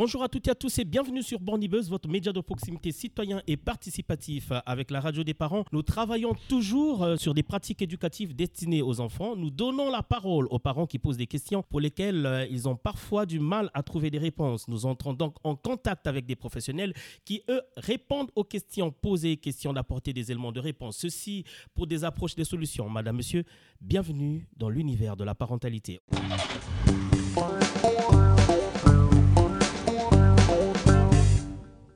Bonjour à toutes et à tous et bienvenue sur Bornibus, votre média de proximité citoyen et participatif. Avec la radio des parents, nous travaillons toujours euh, sur des pratiques éducatives destinées aux enfants. Nous donnons la parole aux parents qui posent des questions pour lesquelles euh, ils ont parfois du mal à trouver des réponses. Nous entrons donc en contact avec des professionnels qui, eux, répondent aux questions posées, questions d'apporter des éléments de réponse. Ceci pour des approches, des solutions. Madame, monsieur, bienvenue dans l'univers de la parentalité.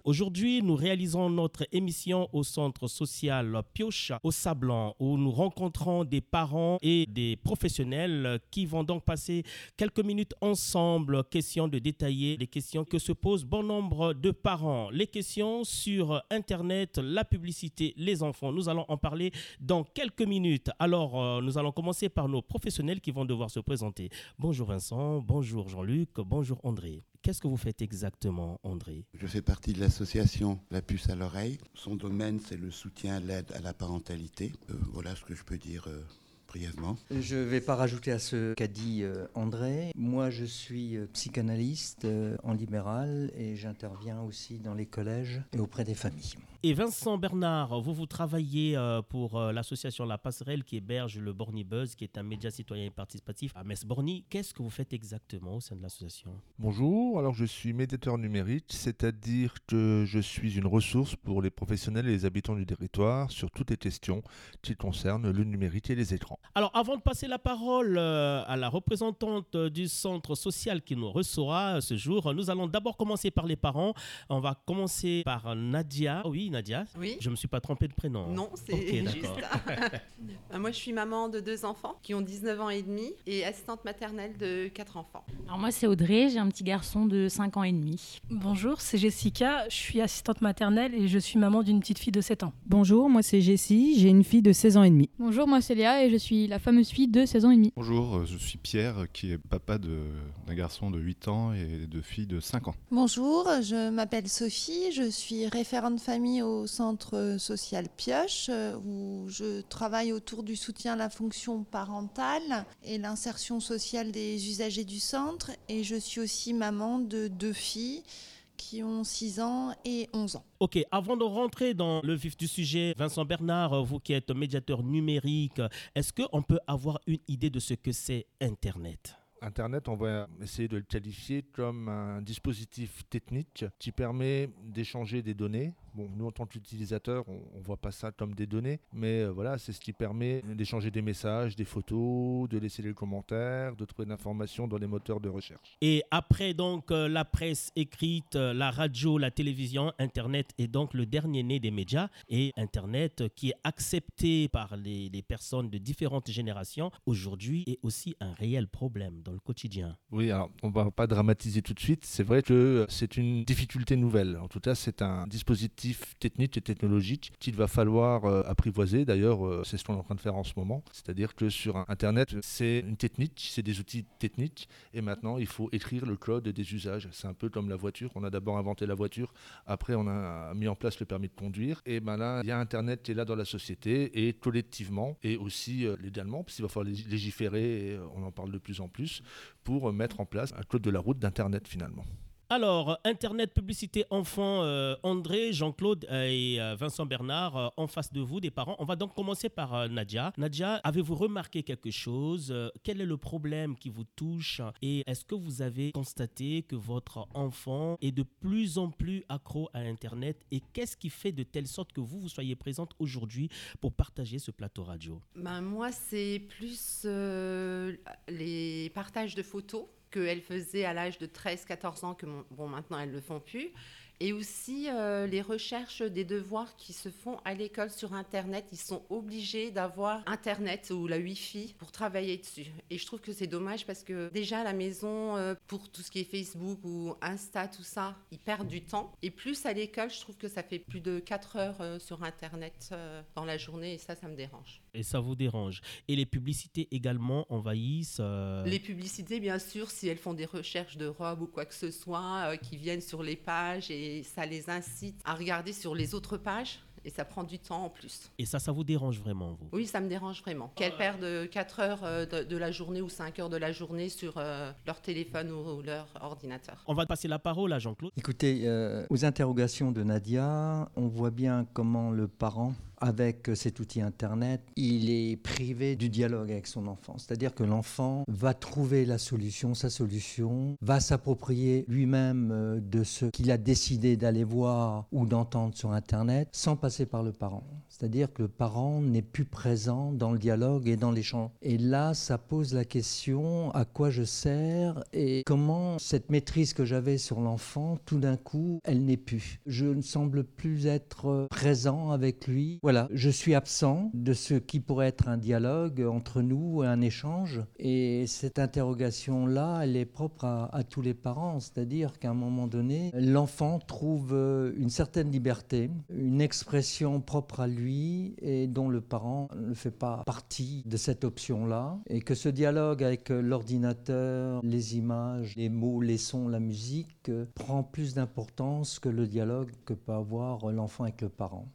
Aujourd'hui, nous réalisons notre émission au centre social Pioche au Sablon où nous rencontrons des parents et des professionnels qui vont donc passer quelques minutes ensemble, question de détailler les questions que se posent bon nombre de parents. Les questions sur Internet, la publicité, les enfants. Nous allons en parler dans quelques minutes. Alors, euh, nous allons commencer par nos professionnels qui vont devoir se présenter. Bonjour Vincent, bonjour Jean-Luc, bonjour André. Qu'est-ce que vous faites exactement, André Je fais partie de l'association La Puce à l'oreille. Son domaine, c'est le soutien, l'aide à la parentalité. Euh, voilà ce que je peux dire euh, brièvement. Je ne vais pas rajouter à ce qu'a dit euh, André. Moi, je suis psychanalyste en libéral et j'interviens aussi dans les collèges et auprès des familles. Et Vincent Bernard, vous, vous travaillez euh, pour euh, l'association La Passerelle qui héberge le Borny Buzz, qui est un média citoyen et participatif à Metz-Borny. Qu'est-ce que vous faites exactement au sein de l'association? Bonjour, alors je suis médiateur numérique, c'est-à-dire que je suis une ressource pour les professionnels et les habitants du territoire sur toutes les questions qui concernent le numérique et les écrans. Alors avant de passer la parole euh, à la représentante du centre social qui nous recevra ce jour, nous allons d'abord commencer par les parents. On va commencer par Nadia. Oui, Nadia Oui. Je ne me suis pas trompé de prénom. Non, c'est juste. Euh, moi, je suis maman de deux enfants qui ont 19 ans et demi et assistante maternelle de quatre enfants. Alors moi, c'est Audrey, j'ai un petit garçon de 5 ans et demi. Bonjour, c'est Jessica, je suis assistante maternelle et je suis maman d'une petite fille de 7 ans. Bonjour, moi c'est Jessie, j'ai une fille de 16 ans et demi. Bonjour, moi c'est Léa et je suis la fameuse fille de 16 ans et demi. Bonjour, euh, je suis Pierre qui est papa d'un garçon de 8 ans et de fille de 5 ans. Bonjour, je m'appelle Sophie, je suis référente famille au centre social Pioche euh, où je travaille autour du soutien à la fonction parentale et l'insertion sociale des usagers du centre et je suis aussi maman de deux filles qui ont 6 ans et 11 ans. Ok, avant de rentrer dans le vif du sujet, Vincent Bernard, vous qui êtes médiateur numérique, est-ce qu'on peut avoir une idée de ce que c'est Internet? Internet, on va essayer de le qualifier comme un dispositif technique qui permet d'échanger des données Bon, nous, en tant qu'utilisateurs, on ne voit pas ça comme des données, mais euh, voilà, c'est ce qui permet d'échanger des messages, des photos, de laisser des commentaires, de trouver de l'information dans les moteurs de recherche. Et après, donc, euh, la presse écrite, euh, la radio, la télévision, Internet est donc le dernier né des médias. Et Internet, qui est accepté par les, les personnes de différentes générations, aujourd'hui est aussi un réel problème dans le quotidien. Oui, alors, on ne va pas dramatiser tout de suite. C'est vrai que c'est une difficulté nouvelle. En tout cas, c'est un dispositif techniques et technologiques qu'il va falloir euh, apprivoiser. D'ailleurs, euh, c'est ce qu'on est en train de faire en ce moment. C'est-à-dire que sur Internet, c'est une technique, c'est des outils techniques. Et maintenant, il faut écrire le code des usages. C'est un peu comme la voiture. On a d'abord inventé la voiture, après on a mis en place le permis de conduire. Et ben là, il y a Internet qui est là dans la société et collectivement et aussi euh, légalement, puisqu'il va falloir légiférer, et on en parle de plus en plus, pour mettre en place un code de la route d'Internet finalement. Alors, Internet, publicité, enfants, euh, André, Jean-Claude euh, et euh, Vincent Bernard en face de vous, des parents. On va donc commencer par Nadia. Nadia, avez-vous remarqué quelque chose Quel est le problème qui vous touche? Et est-ce que vous avez constaté que votre enfant est de plus en plus accro à Internet? Et qu'est-ce qui fait de telle sorte que vous, vous soyez présente aujourd'hui pour partager ce plateau radio? Ben, Moi, c'est plus les partages de photos qu'elle faisait à l'âge de 13-14 ans, que bon, maintenant elles ne le font plus et aussi euh, les recherches des devoirs qui se font à l'école sur Internet. Ils sont obligés d'avoir Internet ou la Wi-Fi pour travailler dessus. Et je trouve que c'est dommage parce que déjà à la maison, euh, pour tout ce qui est Facebook ou Insta, tout ça, ils perdent du temps. Et plus à l'école, je trouve que ça fait plus de 4 heures euh, sur Internet dans la journée et ça, ça me dérange. Et ça vous dérange. Et les publicités également envahissent Les publicités, bien sûr, si elles font des recherches de robes ou quoi que ce soit, qui viennent sur les pages et ça les incite à regarder sur les autres pages Et ça prend du temps en plus. Et ça, ça vous dérange vraiment, vous? Oui, ça me dérange vraiment. Qu'elles perdent 4 heures euh, de, de, la journée ou 5 heures de la journée sur euh, leur téléphone ou, ou, leur ordinateur. On va passer la parole à Jean-Claude. Écoutez, euh, aux interrogations de Nadia, on voit bien comment le parent avec cet outil Internet, il est privé du dialogue avec son enfant. C'est-à-dire que l'enfant va trouver la solution, sa solution, va s'approprier lui-même de ce qu'il a décidé d'aller voir ou d'entendre sur Internet sans passer par le parent. C'est-à-dire que le parent n'est plus présent dans le dialogue et dans l'échange. Et là, ça pose la question à quoi je sers et comment cette maîtrise que j'avais sur l'enfant, tout d'un coup, elle n'est plus. Je ne semble plus être présent avec lui. Voilà, je suis absent de ce qui pourrait être un dialogue entre nous, un échange. Et cette interrogation-là, elle est propre à, à tous les parents. C'est-à-dire qu'à un moment donné, l'enfant trouve une certaine liberté, une expression propre à lui et dont le parent ne fait pas partie de cette option-là. Et que ce dialogue avec l'ordinateur, les images, les mots, les sons, la musique prend plus d'importance que le dialogue que peut avoir l'enfant avec le parent.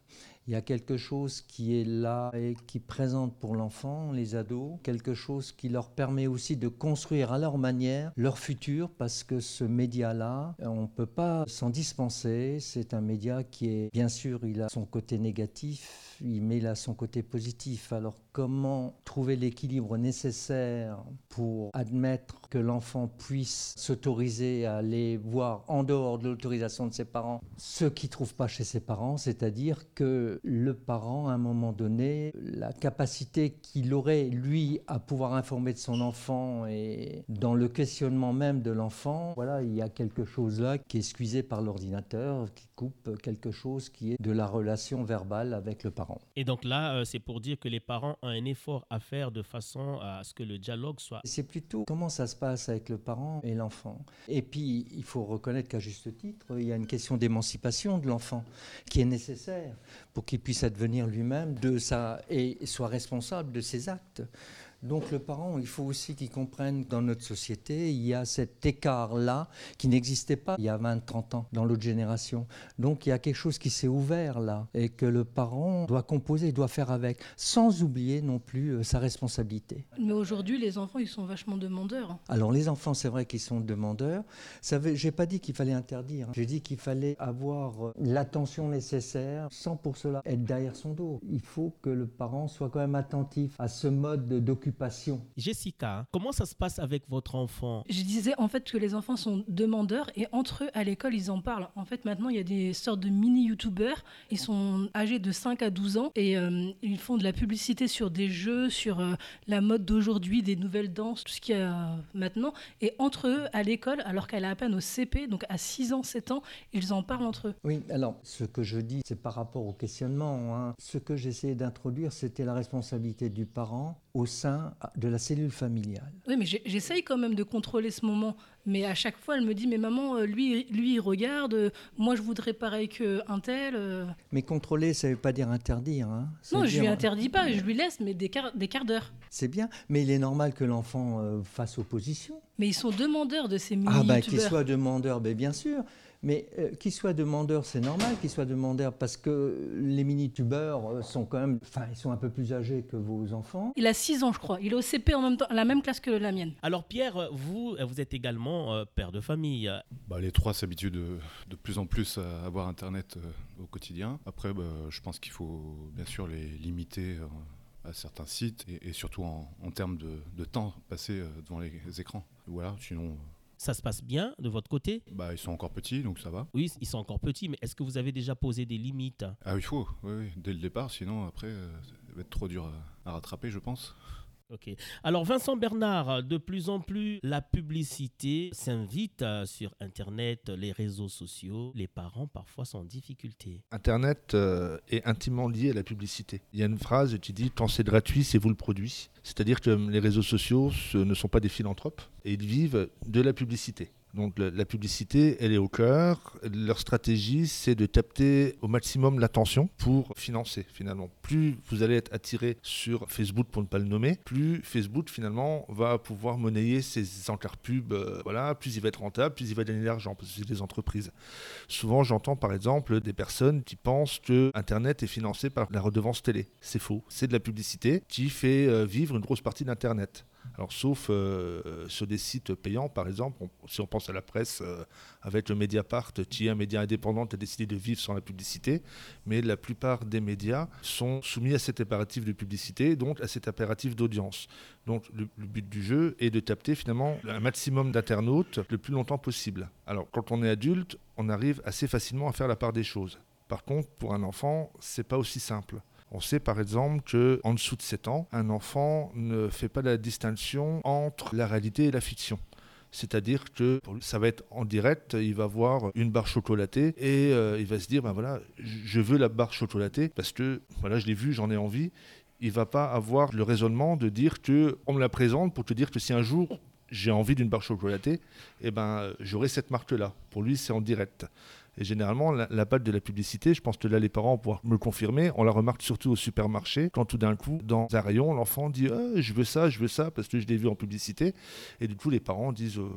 Il y a quelque chose qui est là et qui présente pour l'enfant, les ados, quelque chose qui leur permet aussi de construire à leur manière leur futur parce que ce média-là, on ne peut pas s'en dispenser. C'est un média qui est, bien sûr, il a son côté négatif, il a son côté positif. Alors comment trouver l'équilibre nécessaire pour admettre que l'enfant puisse s'autoriser à aller voir en dehors de l'autorisation de ses parents ce qu'il ne trouve pas chez ses parents, c'est-à-dire que le parent, à un moment donné, la capacité qu'il aurait, lui, à pouvoir informer de son enfant et dans le questionnement même de l'enfant, voilà, il y a quelque chose là qui est excusé par l'ordinateur, qui coupe quelque chose qui est de la relation verbale avec le parent. Et donc là, euh, c'est pour dire que les parents un effort à faire de façon à ce que le dialogue soit... C'est plutôt comment ça se passe avec le parent et l'enfant. Et puis, il faut reconnaître qu'à juste titre, il y a une question d'émancipation de l'enfant qui est nécessaire pour qu'il puisse advenir lui-même de sa et soit responsable de ses actes. Donc le parent, il faut aussi qu'il comprenne que dans notre société, il y a cet écart-là qui n'existait pas il y a 20-30 ans dans l'autre génération. Donc il y a quelque chose qui s'est ouvert là et que le parent doit composer, doit faire avec, sans oublier non plus euh, sa responsabilité. Mais aujourd'hui, les enfants, ils sont vachement demandeurs. Alors les enfants, c'est vrai qu'ils sont demandeurs. Veut, j'ai pas dit qu'il fallait interdire. J'ai dit qu'il fallait avoir euh, l'attention nécessaire sans pour cela être derrière son dos. Il faut que le parent soit quand même attentif à ce mode d'occupation Jessica, comment ça se passe avec votre enfant? Je disais en fait que les enfants sont demandeurs et entre eux à l'école ils en parlent. En fait maintenant il y a des sortes de mini-youtubeurs, ils sont âgés de 5 à 12 ans et euh, ils font de la publicité sur des jeux, sur euh, la mode d'aujourd'hui, des nouvelles danses, tout ce qu'il y a maintenant. Et entre eux à l'école, alors qu'elle a à peine au CP, donc à 6 ans, 7 ans, ils en parlent entre eux. Oui, alors ce que je dis c'est par rapport au questionnement. Hein. Ce que j'essayais d'introduire c'était la responsabilité du parent au sein de la cellule familiale. Oui, mais j'essaye quand même de contrôler ce moment. Mais à chaque fois, elle me dit, mais maman, lui, lui il regarde, moi je voudrais pareil qu'un tel. euh. Mais contrôler, ça ne veut pas dire interdire. hein. Non, je lui dire- interdis pas, je lui laisse, mais des quarts, des quarts d'heure. C'est bien, mais il est normal que l'enfant euh, fasse opposition. Mais ils sont demandeurs de ces mini Ah bah qu'il soit demandeur, ben, bien sûr. Mais euh, qu'il soit demandeur, c'est normal qu'il soit demandeur parce que les mini-tubeurs euh, sont quand même, enfin, ils sont un peu plus âgés que vos enfants. Il a 6 ans, je crois. Il est au CP en même temps, à la même classe que la mienne. Alors Pierre, vous, vous êtes également euh, père de famille. Bah, les trois s'habituent de, de plus en plus à avoir Internet euh, au quotidien. Après, bah, je pense qu'il faut bien sûr les limiter euh, à certains sites et, et surtout en, en termes de, de temps passé devant les, écrans. Voilà, sinon. Ça se passe bien de votre côté bah, Ils sont encore petits, donc ça va. Oui, ils sont encore petits, mais est-ce que vous avez déjà posé des limites? Ah, il faut, oui, oui, dès le départ, sinon après, euh, ça va être trop dur à, à rattraper, je pense. Ok. Alors Vincent Bernard, de plus en plus, la publicité s'invite euh, sur Internet, les réseaux sociaux. Les parents parfois sont en difficulté. Internet euh, est intimement lié à la publicité. Il y a une phrase qui dit quand c'est gratuit, c'est vous le produit. C'est-à-dire que les réseaux sociaux ce ne sont pas des philanthropes et ils vivent de la publicité. Donc la, publicité, elle est au cœur. Leur stratégie, c'est de capter au maximum l'attention pour financer finalement. Plus vous allez être attiré sur Facebook, pour ne pas le nommer, plus Facebook finalement va pouvoir monnayer ses encarts pubs. Euh, voilà, plus il va être rentable, plus il va gagner de l'argent parce que c'est des entreprises. Souvent, j'entends par exemple des personnes qui pensent que Internet est financé par la redevance télé. C'est faux. C'est de la publicité qui fait euh, vivre une grosse partie d'Internet. Alors, sauf euh, sur des sites payants, par exemple, si on pense à la presse, euh, avec le Mediapart, qui est un média indépendant, a décidé de vivre sans la publicité, mais la plupart des médias sont soumis à cet impératif de publicité, donc à cet impératif d'audience. Donc, le, le, but du jeu est de capter finalement un maximum d'internautes le plus longtemps possible. Alors, quand on est adulte, on arrive assez facilement à faire la part des choses. Par contre, pour un enfant, c'est pas aussi simple. On sait par exemple qu'en dessous de 7 ans, un enfant ne fait pas la distinction entre la réalité et la fiction. C'est-à-dire que ça va être en direct, il va voir une barre chocolatée et euh, il va se dire ben voilà, je veux la barre chocolatée parce que voilà, je l'ai vue, j'en ai envie. Il va pas avoir le raisonnement de dire que on me la présente pour te dire que si un jour j'ai envie d'une barre chocolatée, eh ben j'aurai cette marque là. Pour lui, c'est en direct. Et généralement, la, la de la publicité, je pense que là, les parents vont pouvoir me le confirmer. On la remarque surtout au supermarché, quand tout d'un coup, dans un rayon, l'enfant dit ah, Je veux ça, je veux ça, parce que je l'ai vu en publicité. Et du coup, les parents disent euh,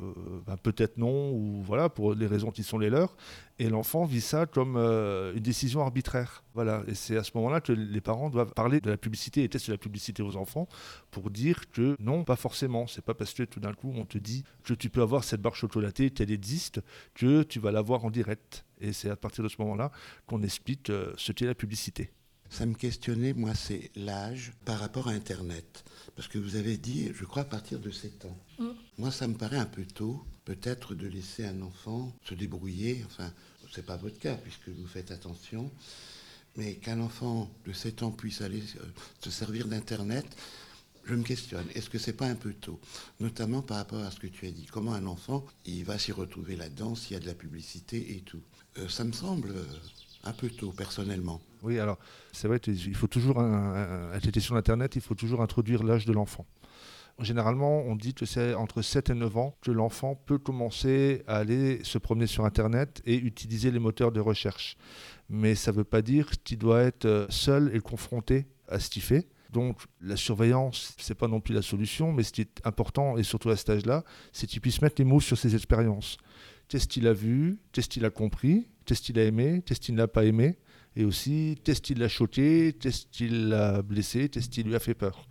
ben, Peut-être non, ou voilà, pour les raisons qui sont les leurs. Et l'enfant vit ça comme euh, une décision arbitraire. Voilà. Et c'est à ce moment-là que les parents doivent parler de la publicité et tester la publicité aux enfants pour dire que non, pas forcément. C'est pas parce que tout d'un coup, on te dit que tu peux avoir cette barre chocolatée, qu'elle existe, que tu vas l'avoir en direct. Et c'est à partir de ce moment-là qu'on explique euh, ce qu'est la publicité. Ça me questionnait, moi, c'est l'âge par rapport à Internet. Parce que vous avez dit, je crois, à partir de 7 ans. Mm. Moi, ça me paraît un peu tôt, peut-être, de laisser un enfant se débrouiller. Enfin, ce n'est pas votre cas, puisque vous faites attention. Mais qu'un enfant de 7 ans puisse aller euh, se servir d'Internet, je me questionne, est-ce que c'est pas un peu tôt? Notamment par rapport à ce que tu as dit. Comment un enfant, il va s'y retrouver là-dedans s'il y a de la publicité et tout? Euh, Ça me semble euh, un peu tôt, personnellement. Oui, alors, c'est vrai qu'il faut toujours, à cette question d'Internet, il faut toujours introduire l'âge de l'enfant. Généralement, on dit que c'est entre 7 et 9 ans que l'enfant peut commencer à aller se promener sur Internet et utiliser les moteurs de recherche. Mais ça ne veut pas dire qu'il doit être euh, seul et confronté à ce qu'il fait. Donc la surveillance, c'est pas non plus la solution, mais ce qui est important, et surtout à cet âge-là, c'est qu'il puisse mettre les mots sur ses expériences. Qu'est-ce qu'il a vu? Qu'est-ce qu'il a compris? Qu'est-ce qu'il a aimé? Qu'est-ce qu'il n'a pas aimé? Et aussi, qu'est-ce qui l'a choqué? Qu'est-ce qui l'a blessé? Qu'est-ce qui lui a fait peur?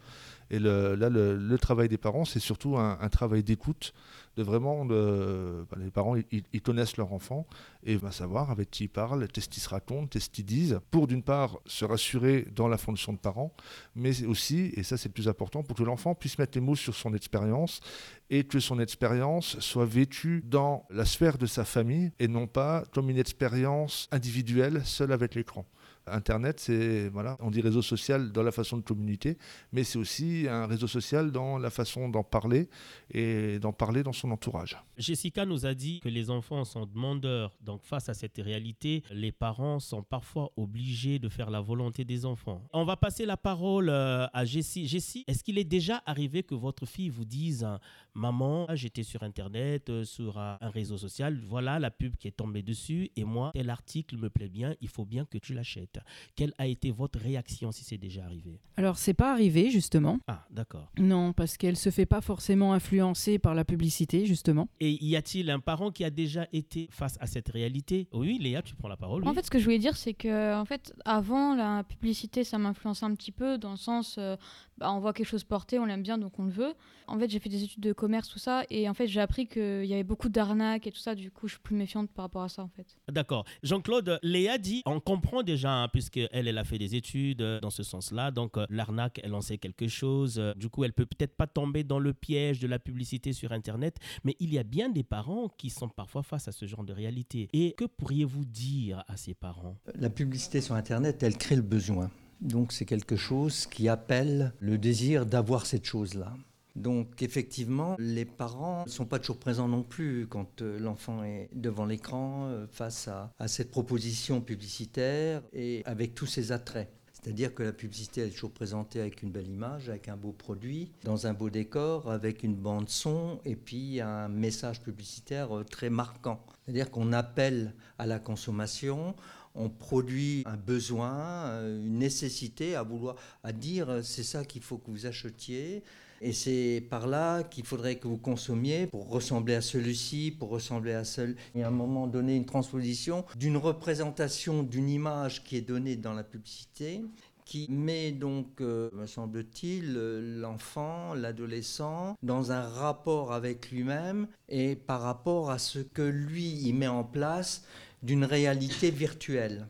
Et là, le, travail des parents, c'est surtout un, travail d'écoute, de vraiment, bah, les parents, ils, connaissent leur enfant et vont savoir avec qui ils parlent, qu'est-ce qu'ils se racontent, qu'est-ce qu'ils disent, pour d'une part se rassurer dans la fonction de parents, mais aussi, et ça c'est le plus important, pour que l'enfant puisse mettre les mots sur son expérience et que son expérience soit vêtue dans la sphère de sa famille et non pas comme une expérience individuelle seule avec l'écran. Internet, c'est, voilà, on dit réseau social dans la façon de communiquer, mais c'est aussi un réseau social dans la façon d'en parler et d'en parler dans son entourage. Jessica nous a dit que les enfants sont demandeurs. Donc face à cette réalité, les parents sont parfois obligés de faire la volonté des enfants. On va passer la parole euh, à Jessie. Jessie, est-ce qu'il est déjà arrivé que votre fille vous dise Maman, j'étais sur Internet, euh, sur un réseau social, voilà la pub qui est tombée dessus et moi, tel article me plaît bien, il faut bien que tu l'achètes. Quelle a été votre réaction si c'est déjà arrivé? Alors, c'est pas arrivé, justement. Ah, d'accord. Non, parce qu'elle se fait pas forcément influencer par la publicité, justement. Et y a-t-il un parent qui a déjà été face à cette réalité? Oui, Léa, tu prends la parole. En fait, ce que je voulais dire, c'est que, en fait, avant, la publicité, ça m'influence un petit peu, dans le sens, euh, bah, on voit quelque chose porter, on l'aime bien, donc on le veut. En fait, j'ai fait des études de commerce, tout ça, et en fait, j'ai appris qu'il y avait beaucoup d'arnaques et tout ça, du coup, je suis plus méfiante par rapport à ça, en fait. D'accord. Jean-Claude, Léa dit, on comprend déjà puisqu'elle, elle a fait des études euh, dans ce sens-là. Donc, euh, l'arnaque, elle en sait quelque chose. Euh, du coup, elle peut peut-être pas tomber dans le piège de la publicité sur Internet. Mais il y a bien des parents qui sont parfois face à ce genre de réalité. Et que pourriez-vous dire à ces parents? La publicité sur Internet, elle crée le besoin. Donc, c'est quelque chose qui appelle le désir d'avoir cette chose-là. Donc effectivement, les parents ne sont pas toujours présents non plus quand euh, l'enfant est devant l'écran euh, face à, cette proposition publicitaire et avec tous ses attraits. C'est-à-dire que la publicité est toujours présentée avec une belle image, avec un beau produit, dans un beau décor, avec une bande son et puis un message publicitaire euh, très marquant. C'est-à-dire qu'on appelle à la consommation, on produit un besoin, euh, une nécessité à vouloir, à dire euh, c'est ça qu'il faut que vous achetiez. Et c'est par là qu'il faudrait que vous consommiez pour ressembler à celui-ci, pour ressembler à seul. Et à un moment donné, une transposition d'une représentation d'une image qui est donnée dans la publicité qui met donc, euh, me semble-t-il, l'enfant, l'adolescent dans un rapport avec lui-même et par rapport à ce que lui il met en place d'une réalité virtuelle.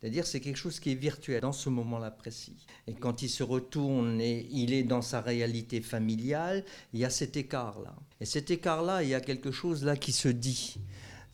C'est-à-dire c'est quelque chose qui est virtuel dans ce moment-là précis. Et quand il se retourne et il est dans sa réalité familiale, il y a cet écart-là. Et cet écart-là, il y a quelque chose là qui se dit.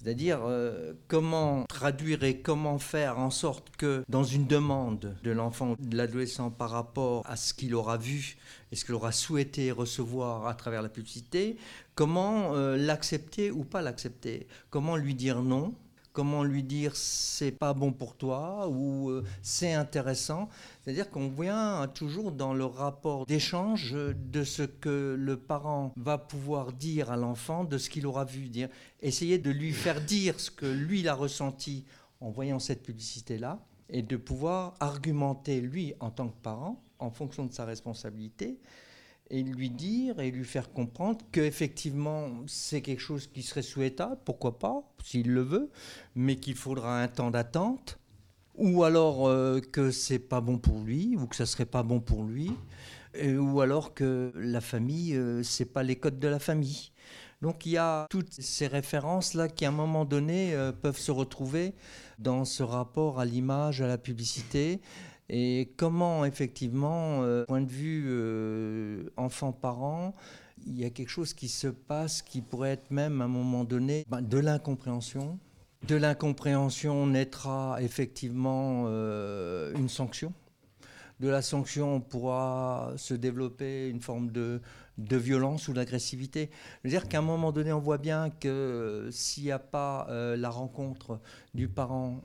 C'est-à-dire euh, comment traduire et comment faire en sorte que dans une demande de l'enfant ou de l'adolescent par rapport à ce qu'il aura vu et ce qu'il aura souhaité recevoir à travers la publicité, comment euh, l'accepter ou pas l'accepter? Comment lui dire non comment lui dire c'est pas bon pour toi ou euh, c'est intéressant. C'est-à-dire qu'on vient toujours dans le rapport d'échange de ce que le parent va pouvoir dire à l'enfant, de ce qu'il aura vu dire. Essayer de lui faire dire ce que lui a ressenti en voyant cette publicité-là et de pouvoir argumenter lui en tant que parent en fonction de sa responsabilité et lui dire et lui faire comprendre qu'effectivement c'est quelque chose qui serait souhaitable, pourquoi pas, s'il le veut, mais qu'il faudra un temps d'attente, ou alors euh, que c'est pas bon pour lui, ou que ça serait pas bon pour lui, ou alors que la famille, euh, c'est pas les codes de la famille. Donc il y a toutes ces références là qui à un moment donné euh, peuvent se retrouver dans ce rapport à l'image, à la publicité. Et comment, effectivement, euh, point de vue euh, enfant-parent, il y a quelque chose qui se passe qui pourrait être même à un moment donné ben, de l'incompréhension. De l'incompréhension naîtra effectivement euh, une sanction. De la sanction, on pourra se développer une forme de, de violence ou d'agressivité. Je veux dire qu'à un moment donné, on voit bien que s'il n'y a pas la rencontre du parent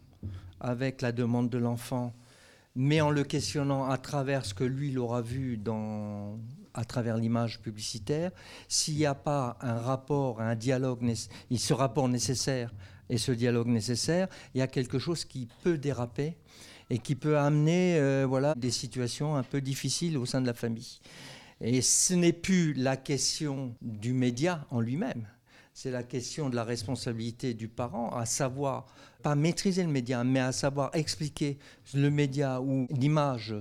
avec la demande de l'enfant, mais en le questionnant à travers ce que lui il aura vu à travers l'image publicitaire, s'il n'y a pas un rapport, un dialogue, ce rapport nécessaire et ce dialogue nécessaire, il y a quelque chose qui peut déraper et qui peut amener euh, voilà, des situations un peu difficiles au sein de la famille. Et ce n'est plus la question du média en lui-même, c'est la question de la responsabilité du parent, à savoir, pas maîtriser le média, mais à savoir expliquer le média ou l'image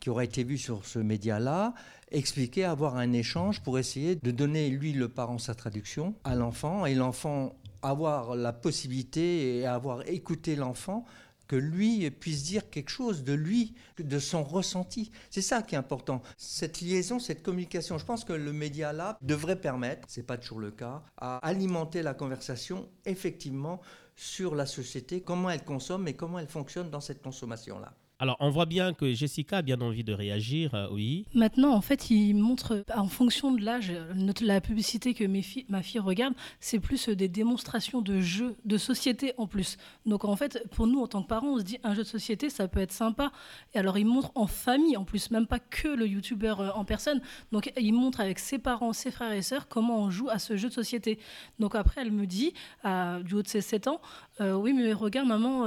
qui aurait été vue sur ce média-là, expliquer, avoir un échange pour essayer de donner, lui, le parent, sa traduction à l'enfant, et l'enfant avoir la possibilité et avoir écouté l'enfant lui puisse dire quelque chose de lui, de son ressenti. C'est ça qui est important. Cette liaison, cette communication, je pense que le média là devrait permettre, c'est pas toujours le cas, à alimenter la conversation effectivement sur la société, comment elle consomme et comment elle fonctionne dans cette consommation là. Alors, on voit bien que Jessica a bien envie de réagir, euh, oui. Maintenant, en fait, il montre, en fonction de l'âge, la publicité que mes ma fille regarde, c'est plus des démonstrations de jeux, de société en plus. Donc, en fait, pour nous, en tant que parents, on se dit, un jeu de société, ça peut être sympa. Et alors, il montre en famille, en plus, même pas que le youtubeur euh, en personne. Donc, il montre avec ses parents, ses frères et sœurs, comment on joue à ce jeu de société. Donc, après, elle me dit, du haut de ses 7 ans, euh, oui, mais regarde, maman,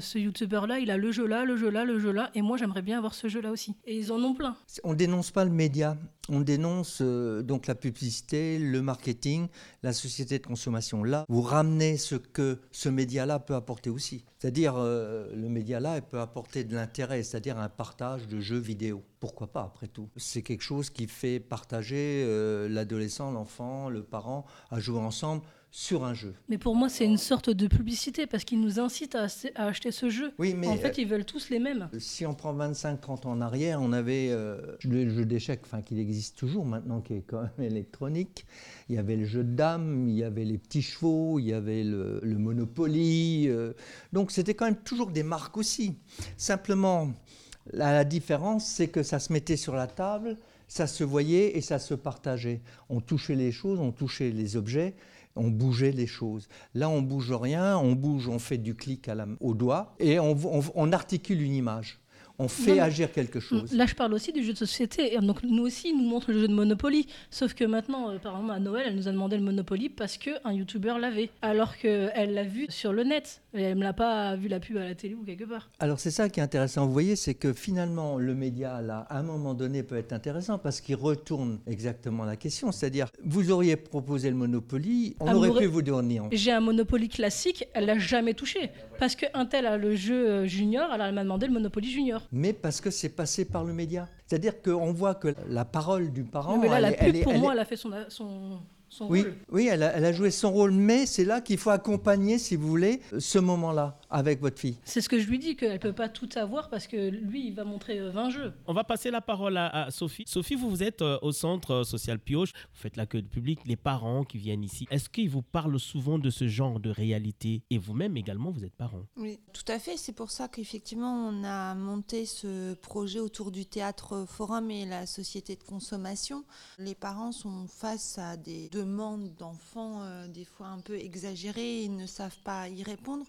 ce youtubeur-là, il a le jeu là, le jeu là le jeu là, et moi j'aimerais bien avoir ce jeu-là aussi. Et ils en ont plein. On dénonce pas le média, on dénonce euh, donc la publicité, le marketing, la société de consommation. Là, vous ramenez ce que ce média-là peut apporter aussi. C'est-à-dire, euh, le média-là peut apporter de l'intérêt, c'est-à-dire un partage de jeux vidéo. Pourquoi pas, après tout? C'est quelque chose qui fait partager euh, l'adolescent, l'enfant, le parent à jouer ensemble sur un jeu. Mais pour moi, c'est une sorte de publicité parce qu'ils nous incitent à, acheter ce jeu. Oui, mais en fait, ils veulent tous les mêmes. Si on prend 25-30 ans en arrière, on avait euh, le jeu d'échecs, enfin qu'il existe toujours maintenant, qui est quand même électronique. Il y avait le jeu de dames, il y avait les petits chevaux, il y avait le, Monopoly. Euh. donc c'était quand même toujours des marques aussi. Simplement, la différence, c'est que ça se mettait sur la table, ça se voyait et ça se partageait. On touchait les choses, on touchait les objets on bougeait les choses. Là, on bouge rien, on bouge, on fait du clic au doigt et on, articule une image. On fait agir quelque chose. Là, je parle aussi du jeu de société. Donc, nous aussi, nous montre le jeu de Monopoly. Sauf que maintenant, euh, par exemple, à Noël, elle nous a demandé le Monopoly parce qu'un YouTuber l'avait. Alors qu'elle l'a vu sur le net. Et elle ne l'a pas vu la pub à la télé ou quelque part. Alors, c'est ça qui est intéressant. Vous voyez, c'est que finalement, le média, là, à un moment donné, peut être intéressant parce qu'il retourne exactement la question. C'est-à-dire, vous auriez proposé le Monopoly, on aurait pu vous donner. J'ai un Monopoly classique, elle l'a jamais touché. Parce qu'un tel a le jeu euh, junior, alors elle m'a demandé le Monopoly junior. Mais parce que c'est passé par le média. C'est-à-dire qu'on voit que la parole du parent. mais là, la pub, pour moi, elle a fait son, son, oui, rôle. Oui, elle a, joué son rôle, mais c'est là qu'il faut accompagner, si vous voulez, ce moment-là avec votre fille. C'est ce que je lui dis, qu'elle ne peut pas tout avoir parce que lui, il va montrer 20 euh, jeux. On va passer la parole à, Sophie. Sophie, vous, vous êtes euh, au centre euh, social Pioche, vous faites l'accueil du public, les parents qui viennent ici. Est-ce qu'ils vous parlent souvent de ce genre de réalité? Et vous-même également, vous êtes parent. Oui, tout à fait. C'est pour ça qu'effectivement, on a monté ce projet autour du théâtre forum et la société de consommation. Les parents sont face à des demandes d'enfants, des fois un peu exagérées, ils ne savent pas y répondre.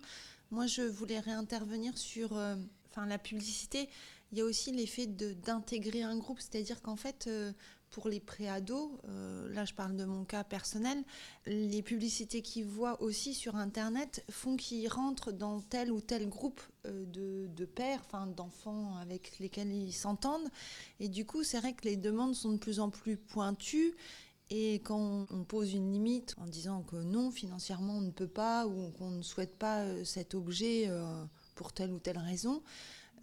Moi, je voulais réintervenir sur euh, enfin, la publicité. Il y a aussi l'effet d'intégrer un groupe, c'est-à-dire qu'en fait, euh, pour les préados, euh, là je parle de mon cas personnel, les publicités qu'ils voient aussi sur Internet font qu'ils rentrent dans tel ou tel groupe de, de pères, enfin d'enfants avec lesquels ils s'entendent. Et du coup, c'est vrai que les demandes sont de plus en plus pointues et quand on pose une limite en disant que non, financièrement on ne peut pas ou qu'on ne souhaite pas euh, cet objet euh, pour telle ou telle raison,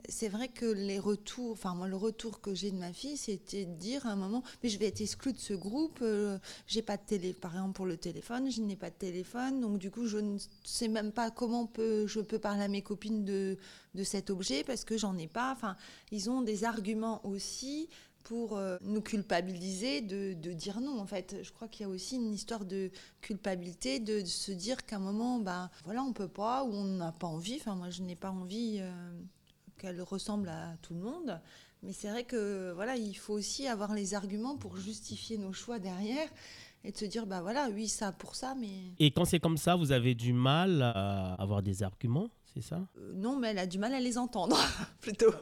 c'est vrai que les retours, enfin moi le retour que j'ai de ma fille, c'était de dire à un moment, mais je vais être exclue de ce groupe, euh, j'ai pas de télé, par exemple pour le téléphone, je n'ai pas de téléphone, donc du coup je ne sais même pas comment je peux parler à mes copines de, de cet objet parce que j'en ai pas. Enfin, ils ont des arguments aussi pour euh, nous culpabiliser de, dire non. En fait, je crois qu'il y a aussi une histoire de culpabilité, de, se dire qu'à un moment, ben voilà, on peut pas ou on n'a pas envie. Enfin, moi, je n'ai pas envie euh, qu'elle ressemble à tout le monde. Mais c'est vrai que voilà, il faut aussi avoir les arguments pour justifier nos choix derrière et de se dire bah voilà, oui, ça pour ça, mais. Et quand c'est comme ça, vous avez du mal à avoir des arguments? C'est ça? Euh, Non, mais elle a du mal à les entendre, plutôt.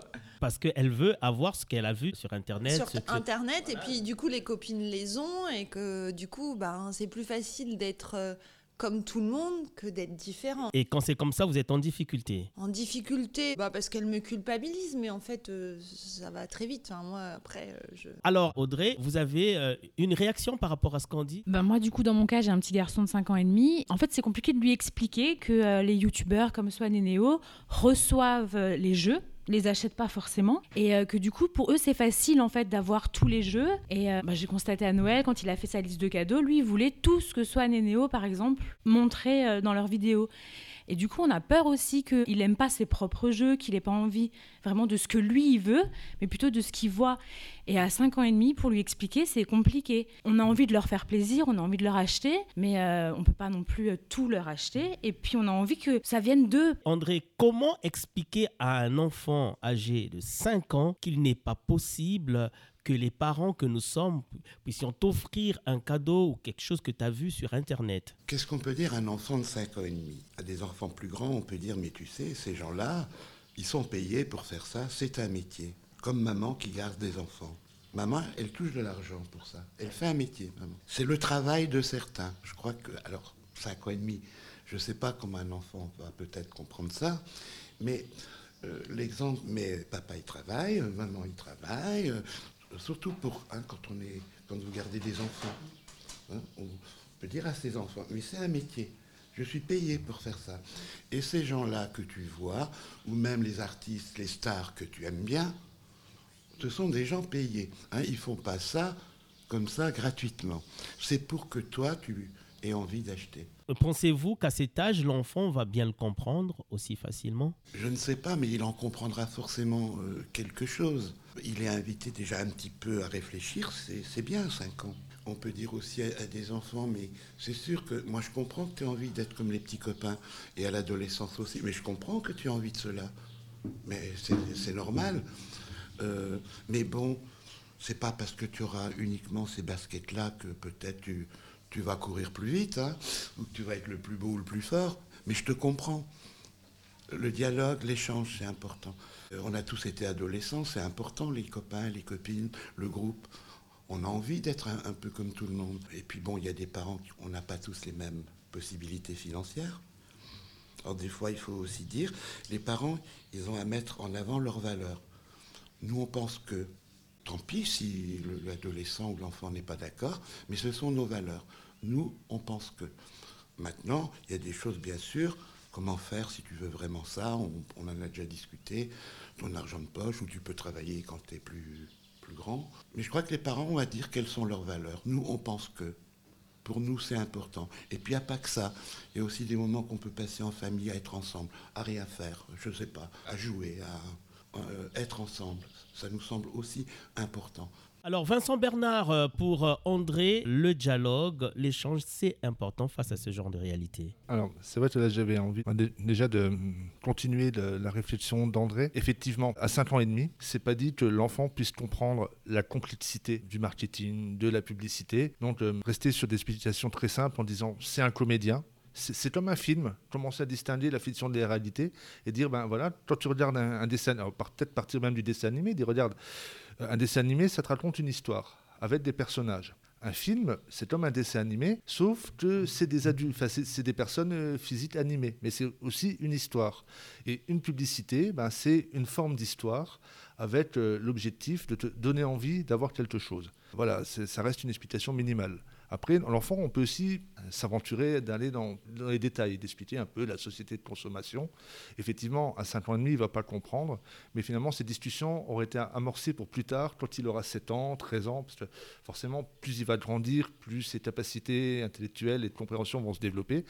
Parce qu'elle veut avoir ce qu'elle a vu sur Internet. Sur Internet, et puis du coup, les copines les ont, et que du coup, bah, c'est plus facile d'être euh, comme tout le monde que d'être différent. Et quand c'est comme ça, vous êtes en difficulté En difficulté, bah parce qu'elle me culpabilise, mais en fait, euh, ça va très vite. Enfin, moi, après, euh, je... Alors, Audrey, vous avez euh, une réaction par rapport à ce qu'on dit bah, Moi, du coup, dans mon cas, j'ai un petit garçon de 5 ans et demi. En fait, c'est compliqué de lui expliquer que les youtubeurs comme Swan et Neo reçoivent les jeux les achètent pas forcément. Et euh, que du coup pour eux c'est facile en fait d'avoir tous les jeux. Et euh, bah, j'ai constaté à Noël quand il a fait sa liste de cadeaux lui il voulait tout ce que soit Nénéo par exemple montrer euh, dans leurs vidéos et du coup, on a peur aussi qu'il n'aime pas ses propres jeux, qu'il n'ait pas envie vraiment de ce que lui il veut, mais plutôt de ce qu'il voit. Et à 5 ans et demi, pour lui expliquer, c'est compliqué. On a envie de leur faire plaisir, on a envie de leur acheter, mais euh, on ne peut pas non plus euh, tout leur acheter. Et puis, on a envie que ça vienne d'eux. André, comment expliquer à un enfant âgé de 5 ans qu'il n'est pas possible que les parents que nous sommes puissions t'offrir un cadeau ou quelque chose que tu as vu sur Internet. Qu'est-ce qu'on peut dire? À un enfant de 5 ans et demi À des enfants plus grands, on peut dire, mais tu sais, ces gens-là, ils sont payés pour faire ça, c'est un métier. Comme maman qui garde des enfants. Maman, elle touche de l'argent pour ça. Elle fait un métier, maman. C'est le travail de certains. Je crois que, alors, 5 ans et demi, je ne sais pas comment un enfant va peut-être comprendre ça, mais euh, l'exemple, mais papa il travaille, maman il travaille, surtout pour hein, quand on est, quand vous gardez des enfants, hein, on peut dire à ces enfants, mais c'est un métier. Je suis payé pour faire ça. Et ces gens-là que tu vois, ou même les artistes, les stars que tu aimes bien, ce sont des gens payés. Hein. Ils font pas ça comme ça gratuitement. C'est pour que toi, tu aies envie d'acheter. Pensez-vous qu'à cet âge, l'enfant va bien le comprendre aussi facilement? Je ne sais pas, mais il en comprendra forcément euh, quelque chose. Il est invité déjà un petit peu à réfléchir, c'est bien 5 ans. On peut dire aussi à, des enfants, mais c'est sûr que moi je comprends que tu as envie d'être comme les petits copains, et à l'adolescence aussi, mais je comprends que tu as envie de cela. Mais c'est normal. Euh, mais bon, c'est pas parce que tu auras uniquement ces baskets-là que peut-être tu, tu vas courir plus vite, hein, ou que tu vas être le plus beau ou le plus fort, mais je te comprends. Le dialogue, l'échange, c'est important. Euh, on a tous été adolescents, c'est important, les copains, les copines, le groupe. On a envie d'être un, peu comme tout le monde. Et puis bon, il y a des parents, on n'a pas tous les mêmes possibilités financières. Alors des fois, il faut aussi dire, les parents, ils ont à mettre en avant leurs valeurs. Nous, on pense que, tant pis si l'adolescent ou l'enfant n'est pas d'accord, mais ce sont nos valeurs. Nous, on pense que. Maintenant, il y a des choses, bien sûr, comment faire si tu veux vraiment ça, on, en a déjà discuté, ton argent de poche, où tu peux travailler quand tu es plus, plus grand. Mais je crois que les parents ont à dire quelles sont leurs valeurs. Nous, on pense que. Pour nous, c'est important. Et puis, il n'y a pas que ça. Il y a aussi des moments qu'on peut passer en famille à être ensemble, à rien faire, je ne sais pas, à jouer, à euh, être ensemble. Ça nous semble aussi important. Alors Vincent Bernard, euh, pour euh, André, le dialogue, l'échange, c'est important face à ce genre de réalité. Alors c'est vrai que là j'avais envie déjà de continuer la réflexion d'André. Effectivement, à 5 ans et demi, c'est pas dit que l'enfant puisse comprendre la complexité du marketing, de la publicité. Donc euh, rester sur des explications très simples en disant c'est un comédien, c'est comme un film, commencer à distinguer la fiction de la réalité et dire ben voilà, quand tu regardes un, dessin, peut-être partir même du dessin animé, dire regarde, un dessin animé, ça te raconte une histoire avec des personnages. Un film, c'est comme un dessin animé, sauf que c'est des adultes, enfin, c'est des personnes euh, physiques animées, mais c'est aussi une histoire. Et une publicité, ben, c'est une forme d'histoire avec euh, l'objectif de te donner envie d'avoir quelque chose. Voilà, ça reste une explication minimale. Après, l'enfant, on peut aussi s'aventurer d'aller dans, les détails, d'expliquer un peu la société de consommation. Effectivement, à 5 ans et demi, il ne va pas comprendre, mais finalement, ces discussions auraient été amorcées pour plus tard, quand il aura 7 ans, 13 ans, parce que forcément, plus il va grandir, plus ses capacités intellectuelles et de compréhension vont se développer.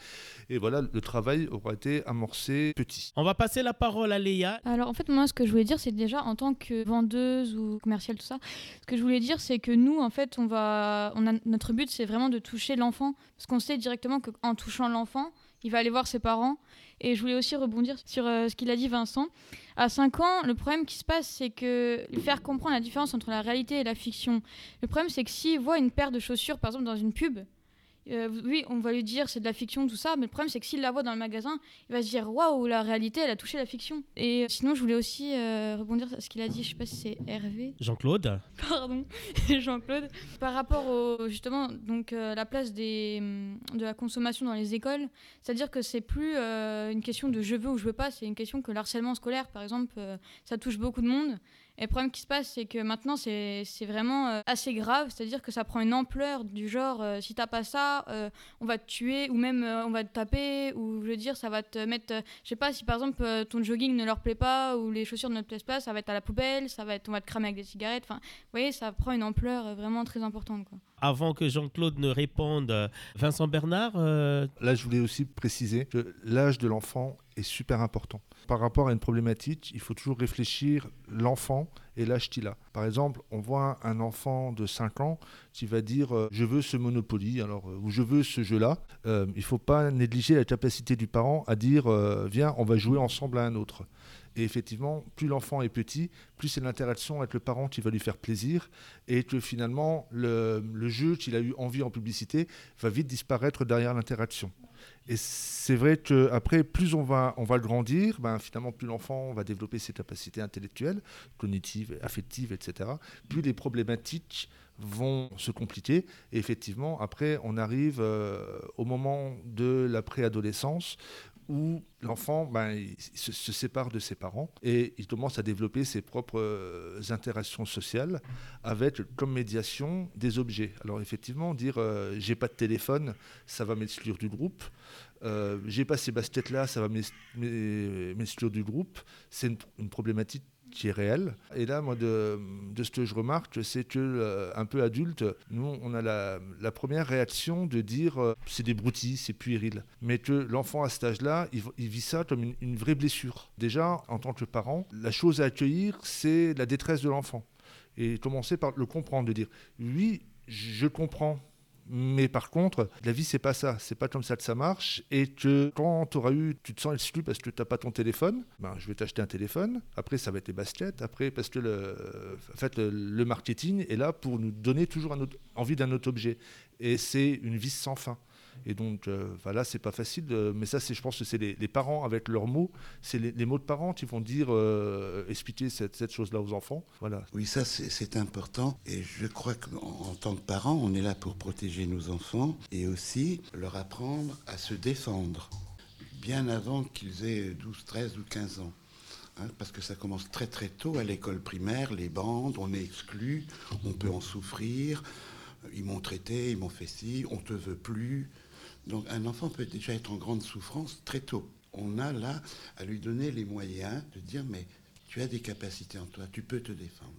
Et voilà, le travail aura été amorcé petit. On va passer la parole à Léa. Alors, en fait, moi, ce que je voulais dire, c'est déjà en tant que vendeuse ou commerciale, tout ça, ce que je voulais dire, c'est que nous, en fait, on va, on a, notre but, c'est vraiment de toucher l'enfant, parce qu'on sait directement qu'en touchant l'enfant, il va aller voir ses parents. Et je voulais aussi rebondir sur euh, ce qu'il a dit Vincent. À 5 ans, le problème qui se passe, c'est que faire comprendre la différence entre la réalité et la fiction. Le problème, c'est que s'il voit une paire de chaussures, par exemple, dans une pub, euh, oui, on va lui dire c'est de la fiction, tout ça, mais le problème c'est que s'il la voit dans le magasin, il va se dire waouh, la réalité elle a touché la fiction. Et euh, sinon, je voulais aussi euh, rebondir sur ce qu'il a dit, je sais pas si c'est Hervé. Jean-Claude Pardon, Jean-Claude. Par rapport au, justement, donc la place des, de la consommation dans les écoles, c'est-à-dire que c'est plus une question de je veux ou je veux pas, c'est une question que l'harcèlement scolaire, par exemple, ça touche beaucoup de monde. Et le problème qui se passe, c'est que maintenant, c'est vraiment euh, assez grave, c'est-à-dire que ça prend une ampleur du genre, euh, si t'as pas ça, euh, on va te tuer, ou même on va te taper, ou je veux dire, ça va te mettre, je sais pas, si par exemple ton jogging ne leur plaît pas, ou les chaussures ne te plaisent pas, ça va être à la poubelle, ça va être, on va te cramer avec des cigarettes, enfin, vous voyez, ça prend une ampleur vraiment très importante, quoi. Avant que Jean-Claude ne réponde, Vincent Bernard Là, je voulais aussi préciser que l'âge de l'enfant est super important. Par rapport à une problématique, il faut toujours réfléchir l'enfant et l'âge qu'il a. Par exemple, on voit un enfant de 5 ans qui va dire euh, je veux ce Monopoly alors, euh, ou je veux ce jeu-là. Euh, il ne faut pas négliger la capacité du parent à dire viens, on va jouer ensemble à un autre. Et effectivement, plus l'enfant est petit, plus c'est l'interaction avec le parent qui va lui faire plaisir et que finalement, le, le jeu qu'il a eu envie en publicité va vite disparaître derrière l'interaction. Et c'est vrai qu'après, plus on va, on va grandir, ben, finalement, plus l'enfant va développer ses capacités intellectuelles, cognitives, affectives, etc., plus les problématiques vont se compliquer. Et effectivement, après, on arrive euh, au moment de la préadolescence où l'enfant ben, se, sépare de ses parents et il commence à développer ses propres euh, interactions sociales avec comme médiation des objets. Alors effectivement, dire euh, j'ai pas de téléphone, ça va m'exclure du groupe. Euh, j'ai pas ces baskets là, ça va m'exclure du groupe. C'est une problématique qui est réel. Et là, moi, de, ce que je remarque, c'est que euh, un peu adulte, nous, on a la, première réaction de dire euh, c'est des broutilles, c'est puéril. Mais que l'enfant à cet âge-là, il, il, vit ça comme une, une vraie blessure. Déjà, en tant que parent, la chose à accueillir, c'est la détresse de l'enfant. Et commencer par le comprendre, de dire oui, je comprends mais par contre, la vie, c'est pas ça. C'est pas comme ça que ça marche. Et que quand tu auras eu, tu te sens exclu parce que tu n'as pas ton téléphone, ben, je vais t'acheter un téléphone. Après, ça va être les baskets. Après, parce que le, en fait, le, marketing est là pour nous donner toujours un envie d'un autre objet. Et c'est une vis sans fin. Et donc, voilà, c'est pas facile. mais ça, je pense que c'est les, parents avec leurs mots. C'est les, mots de parents qui vont dire, expliquer cette, cette chose-là aux enfants. Voilà. Oui, ça, c'est important. Et je crois qu'en tant que parents, on est là pour protéger nos enfants et aussi leur apprendre à se défendre bien avant qu'ils aient 12, 13 ou 15 ans. Hein, parce que ça commence très très tôt à l'école primaire, les bandes, on est exclu, on peut en souffrir, ils m'ont traité, ils m'ont fait ci, on te veut plus. Donc un enfant peut déjà être en grande souffrance très tôt. On a là à lui donner les moyens de dire mais tu as des capacités en toi, tu peux te défendre.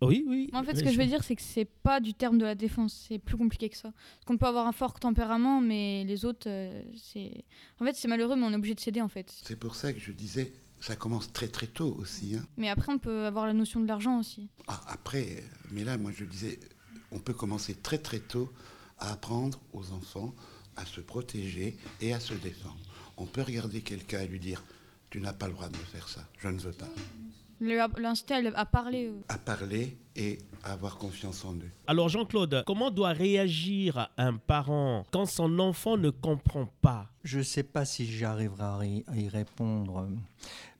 Oui, oui. En fait, ce que je veux dire, c'est que c'est pas du terme de la défense, c'est plus compliqué que ça. Parce qu'on peut avoir un fort tempérament, mais les autres, euh, c'est. En fait, c'est malheureux, mais on est obligé de céder, en fait. C'est pour ça que je disais, ça commence très très tôt aussi. Hein. Mais après, on peut avoir la notion de l'argent aussi. Ah, après, mais là, moi, je disais, on peut commencer très très tôt à apprendre aux enfants à se protéger et à se défendre. On peut regarder quelqu'un et lui dire, tu n'as pas le droit de me faire ça, je ne veux pas. L'instinct à parler. Euh. À parler et à avoir confiance en eux. Alors Jean-Claude, comment doit réagir un parent quand son enfant ne comprend pas? Je ne sais pas si j'arriverai à y répondre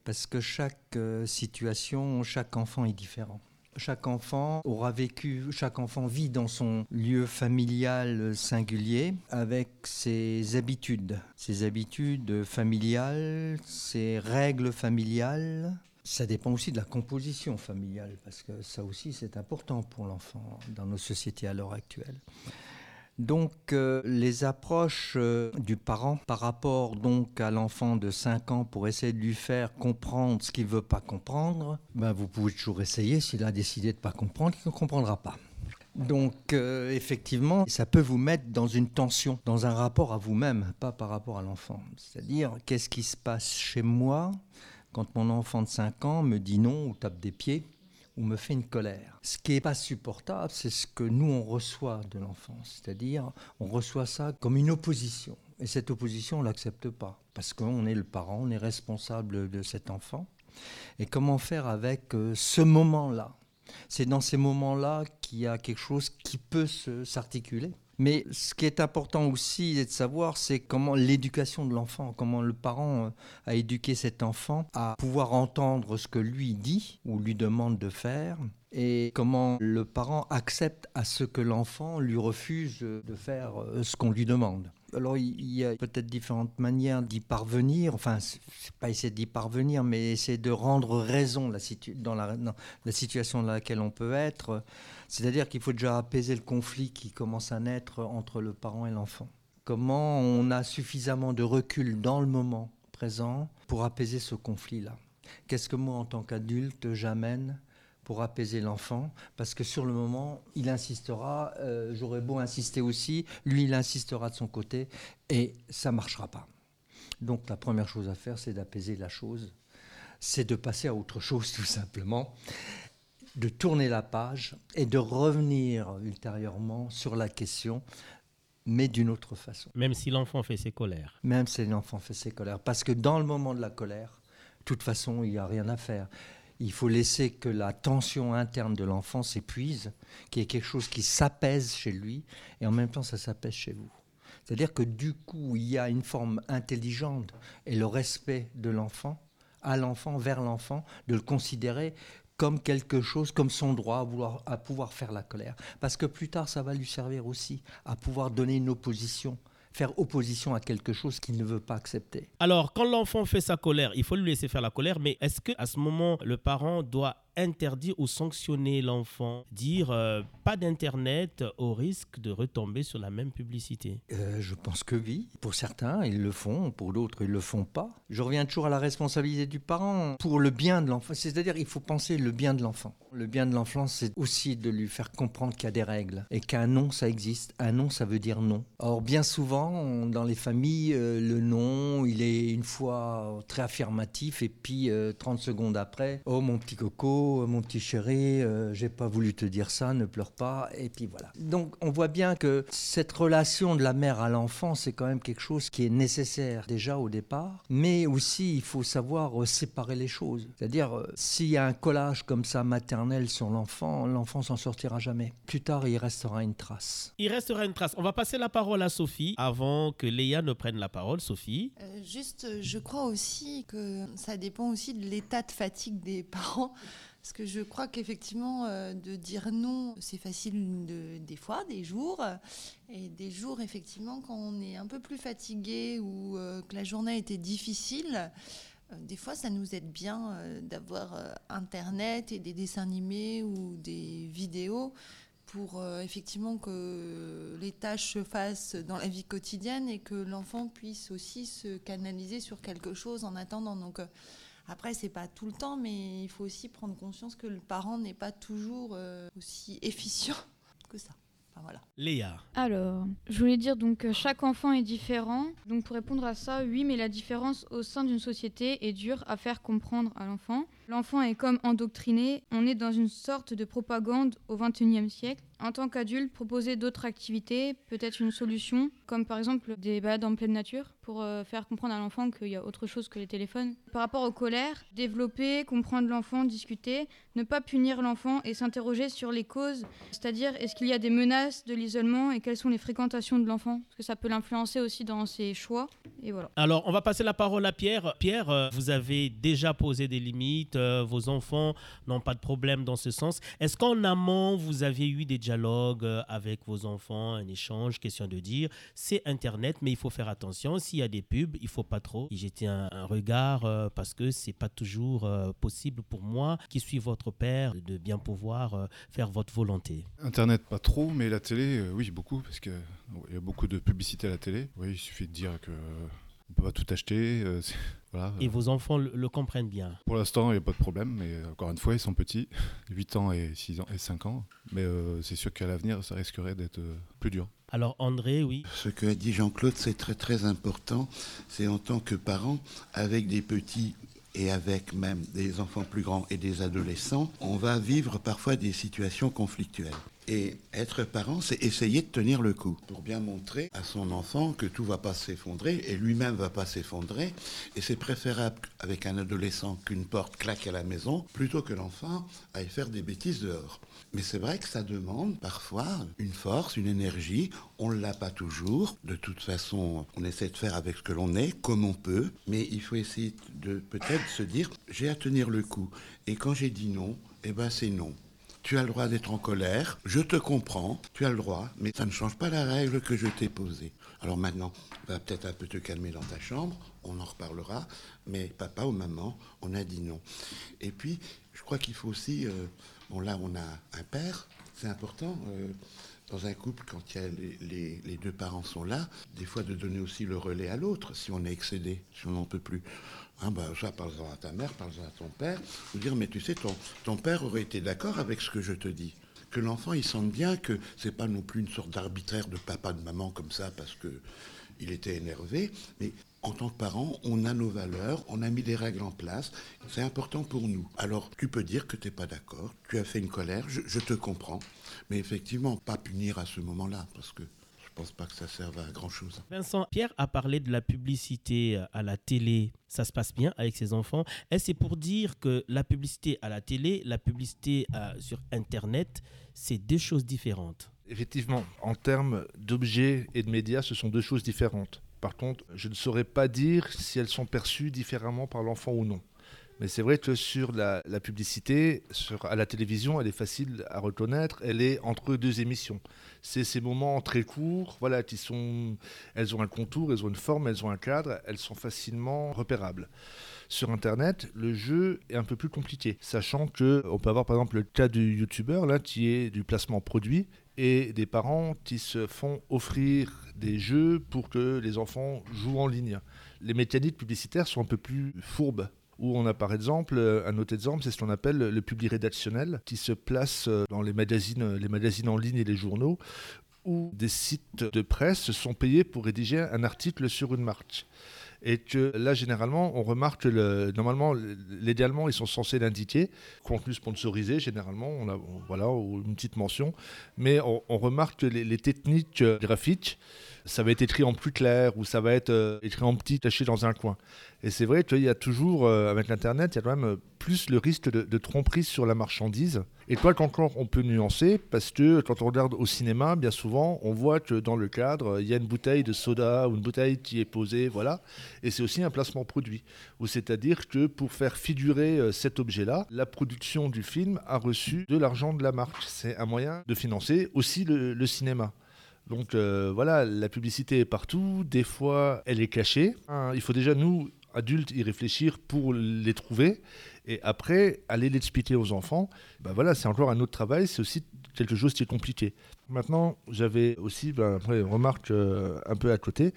parce que chaque euh, situation, chaque enfant est différent. Chaque enfant aura vécu, chaque enfant vit dans son lieu familial singulier avec ses habitudes, ses habitudes familiales, ses règles familiales, ça dépend aussi de la composition familiale, parce que ça aussi c'est important pour l'enfant dans nos sociétés à l'heure actuelle. Donc euh, les approches euh, du parent par rapport donc à l'enfant de 5 ans pour essayer de lui faire comprendre ce qu'il veut pas comprendre, ben, vous pouvez toujours essayer. S'il a décidé de pas comprendre, il ne comprendra pas. Donc euh, effectivement, ça peut vous mettre dans une tension, dans un rapport à vous-même, pas par rapport à l'enfant. C'est-à-dire, qu'est-ce qui se passe chez moi quand mon enfant de 5 ans me dit non ou tape des pieds ou me fait une colère. Ce qui n'est pas supportable, c'est ce que nous, on reçoit de l'enfant. C'est-à-dire, on reçoit ça comme une opposition. Et cette opposition, on ne l'accepte pas. Parce qu'on est le parent, on est responsable de cet enfant. Et comment faire avec euh, ce moment-là? C'est dans ces moments-là qu'il y a quelque chose qui peut s'articuler. Mais ce qui est important aussi de savoir, c'est comment l'éducation de l'enfant, comment le parent euh, a éduqué cet enfant à pouvoir entendre ce que lui dit ou lui demande de faire et comment le parent accepte à ce que l'enfant lui refuse de faire euh, ce qu'on lui demande. Alors il y a peut-être différentes manières d'y parvenir, enfin c'est pas essayer d'y parvenir, mais essayer de rendre raison dans, dans la situation dans laquelle on peut être. C'est-à-dire qu'il faut déjà apaiser le conflit qui commence à naître entre le parent et l'enfant. Comment on a suffisamment de recul dans le moment présent pour apaiser ce conflit-là? Qu'est-ce que moi, en tant qu'adulte, j'amène pour apaiser l'enfant, parce que sur le moment, il insistera, euh, j'aurais beau insister aussi, lui, il insistera de son côté, et ça ne marchera pas. Donc la première chose à faire, c'est d'apaiser la chose, c'est de passer à autre chose tout simplement de tourner la page et de revenir ultérieurement sur la question, mais d'une autre façon. Même si l'enfant fait ses colères. Même si l'enfant fait ses colères. Parce que dans le moment de la colère, de toute façon, il n'y a rien à faire. Il faut laisser que la tension interne de l'enfant s'épuise, qu'il y ait quelque chose qui s'apaise chez lui, et en même temps, ça s'apaise chez vous. C'est-à-dire que du coup, il y a une forme intelligente et le respect de l'enfant à l'enfant, vers l'enfant, de le considérer comme quelque chose, comme son droit à, vouloir, à pouvoir faire la colère. Parce que plus tard, ça va lui servir aussi à pouvoir donner une opposition faire opposition à quelque chose qu'il ne veut pas accepter. Alors, quand l'enfant fait sa colère, il faut lui laisser faire la colère, mais est-ce que à ce moment, le parent doit interdire ou sanctionner l'enfant, dire euh, pas d'internet au risque de retomber sur la même publicité euh, Je pense que oui. Pour certains, ils le font, pour d'autres, ils le font pas. Je reviens toujours à la responsabilité du parent pour le bien de l'enfant. C'est-à-dire, il faut penser le bien de l'enfant. Le bien de l'enfant, c'est aussi de lui faire comprendre qu'il y a des règles et qu'un non, ça existe. Un non, ça veut dire non. Or, bien souvent, dans les familles, euh, le non, il est une fois très affirmatif et puis 30 secondes après, oh mon petit coco, mon petit chéri, euh, j'ai pas voulu te dire ça, ne pleure pas, et puis voilà. Donc on voit bien que cette relation de la mère à l'enfant, c'est quand même quelque chose qui est nécessaire déjà au départ, mais aussi il faut savoir euh, séparer les choses. C'est-à-dire, euh, s'il y a un collage comme ça maternel sur l'enfant, l'enfant s'en sortira jamais. Plus tard, il restera une trace. Il restera une trace. On va passer la parole à Sophie avant que Léa ne prenne la parole. Sophie. juste, je crois aussi que ça dépend aussi de l'état de fatigue des parents. Parce que je crois qu'effectivement, euh, de dire non, c'est facile des fois, des jours. Et des jours, effectivement, quand on est un peu plus fatigué ou euh, que la journée était difficile, euh, des fois, ça nous aide bien d'avoir Internet et des dessins animés ou des vidéos pour effectivement que les tâches se fassent dans la vie quotidienne et que l'enfant puisse aussi se canaliser sur quelque chose en attendant. Donc, après, c'est pas tout le temps, mais il faut aussi prendre conscience que le parent n'est pas toujours euh, aussi efficient que ça. voilà. Léa. Alors, je voulais dire donc chaque enfant est différent. Donc pour répondre à ça, oui, mais la différence au sein d'une société est dure à faire comprendre à l'enfant. L'enfant est comme endoctriné. On est dans une sorte de propagande au XXIe siècle en tant qu'adulte, proposer d'autres activités, peut-être une solution, comme par exemple des balades en pleine nature, pour euh, faire comprendre à l'enfant qu'il y a autre chose que les téléphones. Par rapport aux colères, développer, comprendre l'enfant, discuter, ne pas punir l'enfant et s'interroger sur les causes, c'est-à-dire est-ce qu'il y a des menaces de l'isolement et quelles sont les fréquentations de l'enfant, parce que ça peut l'influencer aussi dans ses choix. Et voilà. Alors, on va passer la parole à Pierre. Pierre, euh, vous avez déjà posé des limites, euh, vos enfants n'ont pas de problème dans ce sens. Est-ce qu'en amont, vous aviez eu des dialogue euh, avec vos enfants, un échange, question de dire, c'est Internet, mais il faut faire attention. S'il y a des pubs, il faut pas trop y jeter un, regard euh, parce que c'est pas toujours euh, possible pour moi, qui suis votre père, de bien pouvoir faire votre volonté. Internet, pas trop, mais la télé, oui, beaucoup, parce qu'il y a beaucoup de publicité à la télé. Oui, il suffit de dire que on peut pas tout acheter. Et vos enfants le, comprennent bien Pour l'instant, il n'y a pas de problème, mais euh, encore une fois, ils sont petits, 8 ans et 6 ans et 5 ans. Mais euh, c'est sûr qu'à l'avenir, ça risquerait d'être euh, plus dur. Alors André, oui. Ce que a dit Jean-Claude, c'est très très important. C'est en tant que parent, avec des petits et avec même des enfants plus grands et des adolescents, on va vivre parfois des situations conflictuelles. Et être parent, c'est essayer de tenir le coup pour bien montrer à son enfant que tout va pas s'effondrer et lui-même va pas s'effondrer. Et c'est préférable avec un adolescent qu'une porte claque à la maison plutôt que l'enfant aille faire des bêtises dehors. Mais c'est vrai que ça demande parfois une force, une énergie. On ne l'a pas toujours. De toute façon, on essaie de faire avec ce que l'on est, comme on peut. Mais il faut essayer de peut-être se dire, j'ai à tenir le coup. Et quand j'ai dit non, eh ben c'est non tu as le droit d'être en colère, je te comprends, tu as le droit, mais ça ne change pas la règle que je t'ai posée. Alors maintenant, va peut-être un peu te calmer dans ta chambre, on en reparlera, mais papa ou maman, on a dit non. Et puis, je crois qu'il faut aussi, euh, bon là on a un père, c'est important. Euh, dans un couple, quand les, les, deux parents sont là, des fois de donner aussi le relais à l'autre si on est excédé, si on n'en peut plus. Ah ben, ça, parle-en à ta mère, parle-en à ton père. Ou dire, mais tu sais, ton, ton père aurait été d'accord avec ce que je te dis. Que l'enfant, il sente bien que c'est pas non plus une sorte d'arbitraire de papa, de maman comme ça, parce que il était énervé. Mais en tant que parent, on a nos valeurs, on a mis des règles en place. C'est important pour nous. Alors, tu peux dire que tu n'es pas d'accord, tu as fait une colère, je, je te comprends. Mais effectivement, pas punir à ce moment-là, parce que pense pas que ça serve à grand chose. Vincent, Pierre a parlé de la publicité à la télé. Ça se passe bien avec ses enfants. Est-ce pour dire que la publicité à la télé, la publicité euh, sur Internet, c'est deux choses différentes? Effectivement, en termes d'objets et de médias, ce sont deux choses différentes. Par contre, je ne saurais pas dire si elles sont perçues différemment par l'enfant ou non. Mais c'est vrai que sur la, publicité, à la télévision, elle est facile à reconnaître. Elle est entre deux émissions. C'est ces moments très courts, voilà, qui sont, elles ont un contour, elles ont une forme, elles ont un cadre, elles sont facilement repérables. Sur Internet, le jeu est un peu plus compliqué, sachant que on peut avoir par exemple le cas du youtubeur là, qui est du placement produit et des parents qui se font offrir des jeux pour que les enfants jouent en ligne. Les mécaniques publicitaires sont un peu plus fourbes où on a par exemple, euh, un autre exemple, c'est ce qu'on appelle le public rédactionnel, qui se place euh, dans les magazines, euh, les magazines en ligne et les journaux, où des sites de presse sont payés pour rédiger un article sur une marque. Et que là, généralement, on remarque que le, normalement, légalement, ils sont censés l'indiquer, contenu sponsorisé, généralement, voilà, ou une petite mention. Mais on, remarque que les, techniques graphiques, ça va être écrit en plus clair ou ça va être euh, écrit en petit, caché dans un coin. Et c'est vrai qu'il y a toujours, euh, avec l'Internet, il y a quand même euh, plus le risque de, tromperie sur la marchandise. Et toi, encore, on peut nuancer, parce que quand on regarde au cinéma, bien souvent, on voit que dans le cadre, il y a une bouteille de soda ou une bouteille qui est posée, voilà. Et c'est aussi un placement produit. Ou c'est-à-dire que pour faire figurer cet objet-là, la production du film a reçu de l'argent de la marque. C'est un moyen de financer aussi le cinéma. Donc euh, voilà, la publicité est partout, des fois elle est cachée. Hein, il faut déjà nous, adultes, y réfléchir pour les trouver et après aller l'expliquer aux enfants. Ben voilà, c'est encore un autre travail, c'est aussi quelque chose qui est compliqué. Maintenant, j'avais aussi ben, une remarque euh, un peu à côté.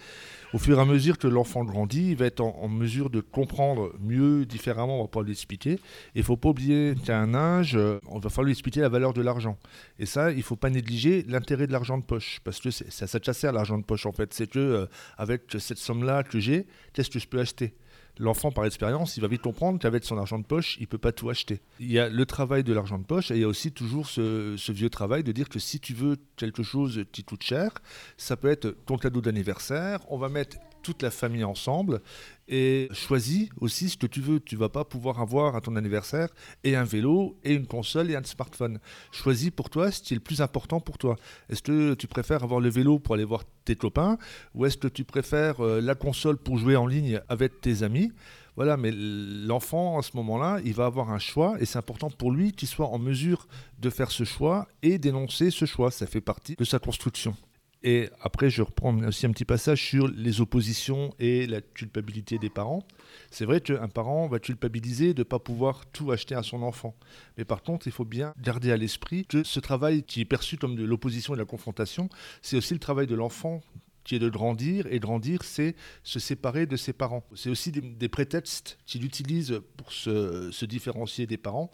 Au fur et à mesure que l'enfant grandit, il va être en, mesure de comprendre mieux, différemment, on va pouvoir lui expliquer. Il ne faut pas oublier qu'à un âge, euh, on va falloir lui expliquer la valeur de l'argent. Et ça, il ne faut pas négliger l'intérêt de l'argent de poche, parce que ça, ça, ça à l'argent de poche en fait. C'est que euh, avec cette somme-là que j'ai, qu'est-ce que je peux acheter? L'enfant, par expérience, il va vite comprendre qu'avec son argent de poche, il ne peut pas tout acheter. Il y a le travail de l'argent de poche et il y a aussi toujours ce, vieux travail de dire que si tu veux quelque chose qui coûte cher, ça peut être ton cadeau d'anniversaire, on va mettre toute la famille ensemble et choisis aussi ce que tu veux. Tu vas pas pouvoir avoir à ton anniversaire et un vélo et une console et un smartphone. Choisis pour toi ce qui est le plus important pour toi. Est-ce que tu préfères avoir le vélo pour aller voir tes copains ou est-ce que tu préfères euh, la console pour jouer en ligne avec tes amis? Voilà, mais l'enfant, à ce moment-là, il va avoir un choix et c'est important pour lui qu'il soit en mesure de faire ce choix et d'énoncer ce choix. Ça fait partie de sa construction. Et après, je reprends aussi un petit passage sur les oppositions et la culpabilité des parents. C'est vrai qu'un parent va culpabiliser de ne pas pouvoir tout acheter à son enfant. Mais par contre, il faut bien garder à l'esprit que ce travail qui est perçu comme de l'opposition et de la confrontation, c'est aussi le travail de l'enfant qui est de grandir. Et grandir, c'est se séparer de ses parents. C'est aussi des, prétextes qu'il utilise pour se, se, différencier des parents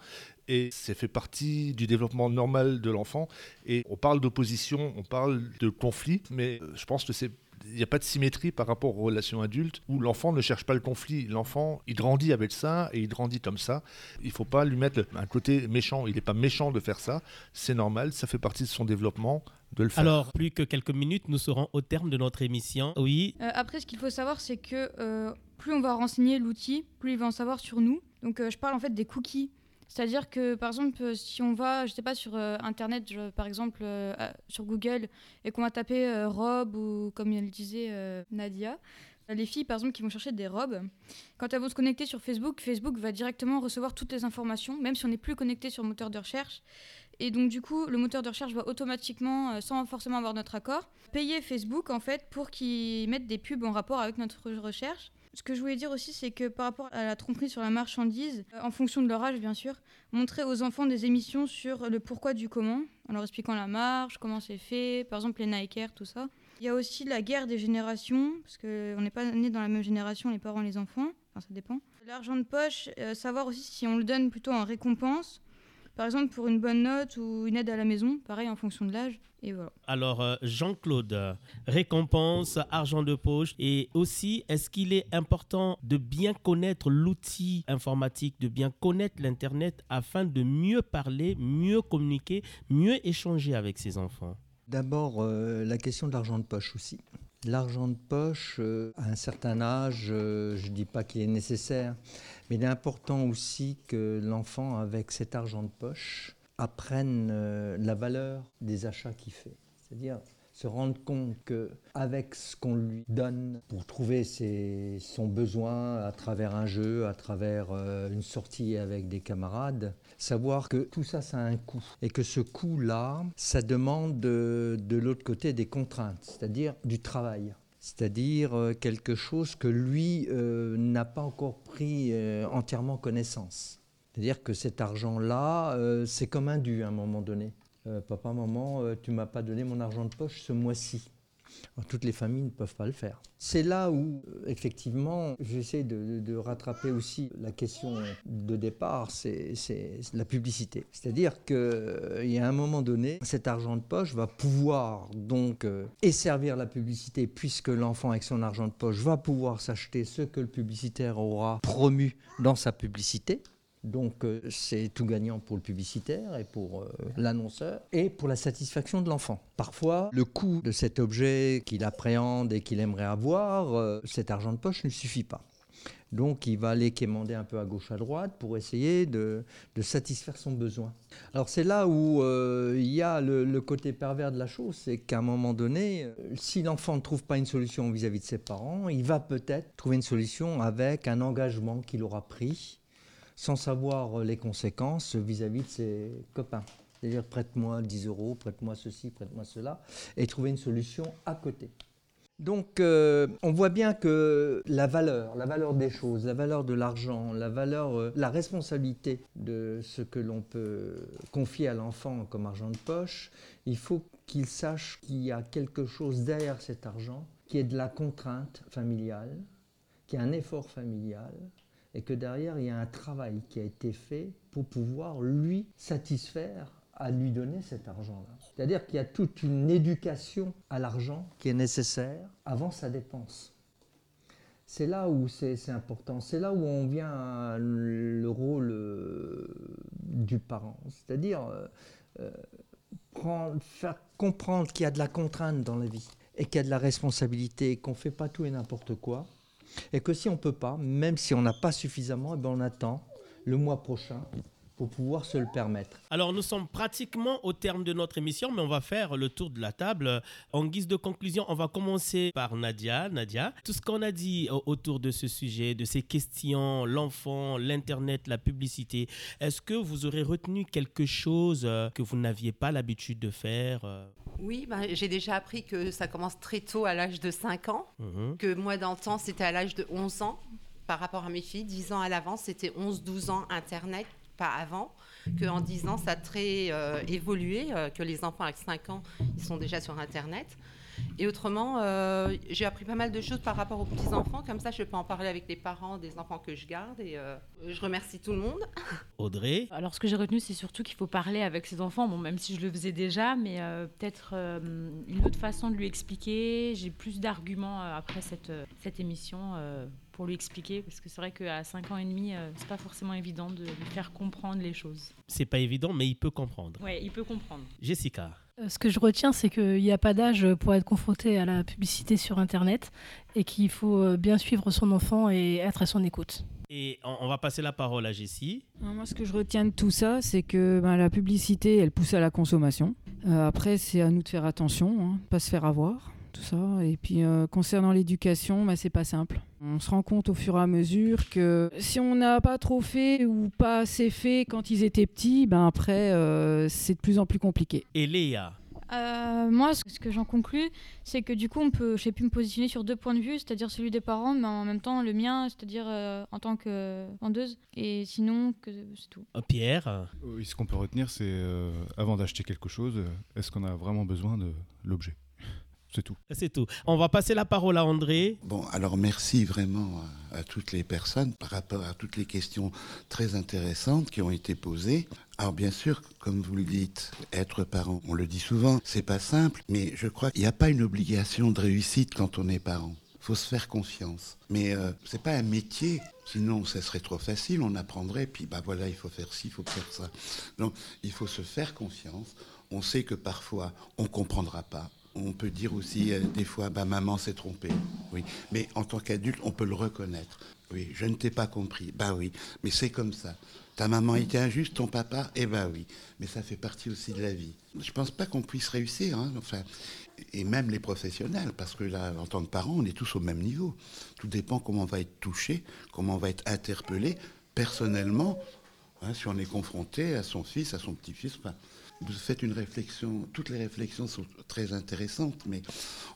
et ça fait partie du développement normal de l'enfant. Et on parle d'opposition, on parle de conflit, mais euh, je pense que c'est il n'y a pas de symétrie par rapport aux relations adultes où l'enfant ne cherche pas le conflit. L'enfant, il grandit avec ça et il grandit comme ça. Il ne faut pas lui mettre un côté méchant. Il n'est pas méchant de faire ça. C'est normal, ça fait partie de son développement de le faire. Alors, plus que quelques minutes, nous serons au terme de notre émission. Oui. Euh, après, ce qu'il faut savoir, c'est que euh, plus on va renseigner l'outil, plus il va en savoir sur nous. Donc, je parle en fait des cookies. C'est-à-dire que, par exemple, euh, si on va, je sais pas, sur euh, Internet, par exemple, euh, sur Google, et qu'on va taper robe ou, comme elle disait, Nadia, les filles, par exemple, qui vont chercher des robes, quand elles vont se connecter sur Facebook, Facebook va directement recevoir toutes les informations, même si on n'est plus connecté sur le moteur de recherche. Et donc, du coup, le moteur de recherche va automatiquement, sans forcément avoir notre accord, payer Facebook, en fait, pour qu'ils mettent des pubs en rapport avec notre recherche. Ce que je voulais dire aussi, c'est que par rapport à la tromperie sur la marchandise, euh, en fonction de leur âge, bien sûr, montrer aux enfants des émissions sur le pourquoi du comment, en leur expliquant la marche, comment c'est fait, par exemple les Nike Air, tout ça. Il y a aussi la guerre des générations, parce qu'on n'est pas nés dans la même génération, les parents et les enfants, ça dépend. L'argent de poche, euh, savoir aussi si on le donne plutôt en récompense par exemple, pour une bonne note ou une aide à la maison, pareil en fonction de l'âge. Et voilà. Alors, euh, Jean-Claude, récompense, argent de poche. Et aussi, est-ce qu'il est important de bien connaître l'outil informatique, de bien connaître l'Internet afin de mieux parler, mieux communiquer, mieux échanger avec ses enfants? D'abord, euh, la question de l'argent de poche aussi. L'argent de poche, euh, à un certain âge, je ne dis pas qu'il est nécessaire, mais il est important aussi que l'enfant, avec cet argent de poche, apprenne euh, la valeur des achats qu'il fait. C'est-à-dire se rendre compte qu'avec ce qu'on lui donne pour trouver son besoin à travers un jeu, à travers euh, une sortie avec des camarades, savoir que tout ça, ça a un coût. Et que ce coût-là, ça demande de, de l'autre côté des contraintes, c'est-à-dire du travail c'est-à-dire euh, quelque chose que lui euh, n'a pas encore pris entièrement connaissance. C'est-à-dire que cet argent-là, c'est comme un dû à un moment donné. Papa, maman, tu m'as pas donné mon argent de poche ce mois-ci. toutes les familles ne peuvent pas le faire. C'est là où, euh, effectivement, j'essaie de, rattraper aussi la question de départ, c'est la publicité. C'est-à-dire qu'il euh, y a un moment donné, cet argent de poche va pouvoir donc euh, servir la publicité, puisque l'enfant avec son argent de poche va pouvoir s'acheter ce que le publicitaire aura promu dans sa publicité. Donc euh, c'est tout gagnant pour le publicitaire et pour euh, l'annonceur et pour la satisfaction de l'enfant. Parfois, le coût de cet objet qu'il appréhende et qu'il aimerait avoir, euh, cet argent de poche ne suffit pas. Donc il va aller quémander un peu à gauche à droite pour essayer de, satisfaire son besoin. Alors c'est là où il y a le, côté pervers de la chose, c'est qu'à un moment donné, si l'enfant ne trouve pas une solution vis à -vis de ses parents, il va peut-être trouver une solution avec un engagement qu'il aura pris sans savoir les conséquences vis-à-vis de ses copains. C'est-à-dire prête-moi 10 euros, prête-moi ceci, prête-moi cela, et trouver une solution à côté. Donc euh, on voit bien que la valeur, la valeur des choses, la valeur de l'argent, la valeur, euh, la responsabilité de ce que l'on peut confier à l'enfant comme argent de poche, il faut qu'il sache qu'il y a quelque chose derrière cet argent, qui est de la contrainte familiale, qui est un effort familial, et que derrière, il y a un travail qui a été fait pour pouvoir lui satisfaire à lui donner cet argent-là. C'est-à-dire qu'il y a toute une éducation à l'argent qui est nécessaire avant sa dépense. C'est là où c'est important, c'est là où on vient à le rôle euh, du parent. C'est-à-dire euh, euh, faire comprendre qu'il y a de la contrainte dans la vie et qu'il y a de la responsabilité, qu'on ne fait pas tout et n'importe quoi, et que si on ne peut pas, même si on n'a pas suffisamment, eh ben, on attend le mois prochain pour pouvoir se le permettre. Alors nous sommes pratiquement au terme de notre émission, mais on va faire le tour de la table. En guise de conclusion, on va commencer par Nadia. Nadia, tout ce qu'on a dit autour de ce sujet, de ces questions, l'enfant, l'Internet, la publicité, est-ce que vous aurez retenu quelque chose euh, que vous n'aviez pas l'habitude de faire euh? Oui, ben, j'ai déjà appris que ça commence très tôt à l'âge de 5 ans, mhm. que moi dans le temps c'était à l'âge de 11 ans par rapport à mes filles, 10 ans à l'avance c'était 11-12 ans Internet, pas avant, qu'en 10 ans ça a très euh, évolué, euh, que les enfants avec 5 ans ils sont déjà sur Internet. Et autrement, euh, j'ai appris pas mal de choses par rapport aux petits-enfants. Comme ça, je peux en parler avec les parents des enfants que je garde. Et euh, je remercie tout le monde. Audrey Alors, ce que j'ai retenu, c'est surtout qu'il faut parler avec ses enfants. Bon, même si je le faisais déjà, mais euh, peut-être une autre façon de lui expliquer. J'ai plus d'arguments après cette, cette émission pour lui expliquer parce que c'est vrai qu'à 5 ans et demi, c'est pas forcément évident de lui faire comprendre les choses. C'est pas évident, mais il peut comprendre. Oui, il peut comprendre. Jessica euh, ce que je retiens, c'est qu'il n'y a pas d'âge pour être confronté à la publicité sur Internet et qu'il faut euh, bien suivre son enfant et être à son écoute. Et on va passer la parole à Jessie. Moi, ce que je retiens de tout ça, c'est que ben, la publicité, elle pousse à la consommation. Euh, après, c'est à nous de faire attention, hein, pas se faire avoir tout ça. Et puis euh, concernant l'éducation, bah, c'est pas simple. On se rend compte au fur et à mesure que si on n'a pas trop fait ou pas assez fait quand ils étaient petits, ben après euh, c'est de plus en plus compliqué. Et Léa? Euh, moi, ce que j'en conclus, c'est que du coup, on peut, j'ai pu me positionner sur deux points de vue, c'est-à-dire celui des parents, mais en même temps le mien, c'est-à-dire en tant que vendeuse. Et sinon, que c'est tout. Pierre? Oui, ce qu'on peut retenir, c'est avant d'acheter quelque chose, est-ce qu'on a vraiment besoin de l'objet? C'est tout. C'est tout. On va passer la parole à André. Bon, alors merci vraiment à, toutes les personnes par rapport à toutes les questions très intéressantes qui ont été posées. Alors bien sûr, comme vous le dites, être parent, on le dit souvent, c'est pas simple, mais je crois qu'il n'y a pas une obligation de réussite quand on est parent. Il faut se faire confiance. Mais euh, c'est pas un métier, sinon ça serait trop facile, on apprendrait, puis bah voilà, il faut faire ci, il faut faire ça. Donc il faut se faire confiance. On sait que parfois on comprendra pas, on peut dire aussi euh, des fois, bah, maman s'est trompée. Oui. Mais en tant qu'adulte, on peut le reconnaître. Oui, je ne t'ai pas compris. Bah oui, mais c'est comme ça. Ta maman était injuste, ton papa, eh ben oui. Mais ça fait partie aussi de la vie. Je ne pense pas qu'on puisse réussir, hein, enfin, et même les professionnels, parce que là, en tant que parents, on est tous au même niveau. Tout dépend comment on va être touché, comment on va être interpellé personnellement, hein, si on est confronté à son fils, à son petit-fils. Vous faites une réflexion, toutes les réflexions sont très intéressantes, mais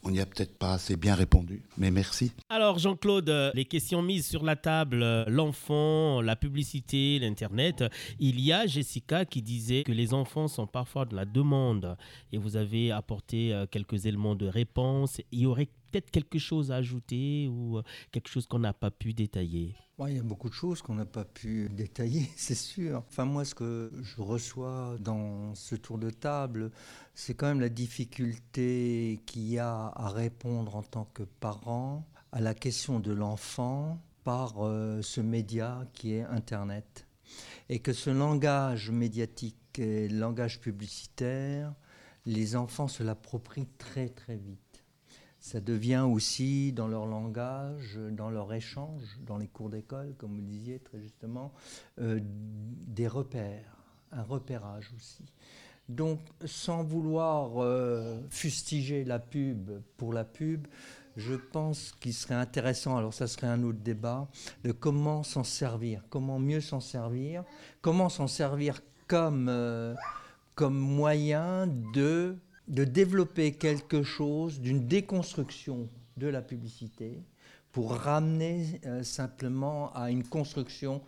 on n'y a peut-être pas assez bien répondu. Mais merci. Alors Jean-Claude, les questions mises sur la table, l'enfant, la publicité, l'Internet, il y a Jessica qui disait que les enfants sont parfois de la demande et vous avez apporté euh, quelques éléments de réponse. Il y aurait peut-être quelque chose à ajouter ou euh, quelque chose qu'on n'a pas pu détailler? Il y a beaucoup de choses qu'on n'a pas pu détailler, c'est sûr. Enfin, moi, ce que je reçois dans ce tour de table, c'est quand même la difficulté qu'il y a à répondre en tant que parent à la question de l'enfant par euh, ce média qui est Internet. Et que ce langage médiatique et le langage publicitaire, les enfants se l'approprient très très vite ça devient aussi dans leur langage, dans leur échange, dans les cours d'école, comme vous le disiez très justement, euh, des repères, un repérage aussi. Donc, sans vouloir euh, fustiger la pub pour la pub, je pense qu'il serait intéressant, alors ça serait un autre débat, de comment s'en servir, comment mieux s'en servir, comment s'en servir comme, euh, comme moyen de de développer quelque chose d'une déconstruction de la publicité pour ramener euh, simplement à une construction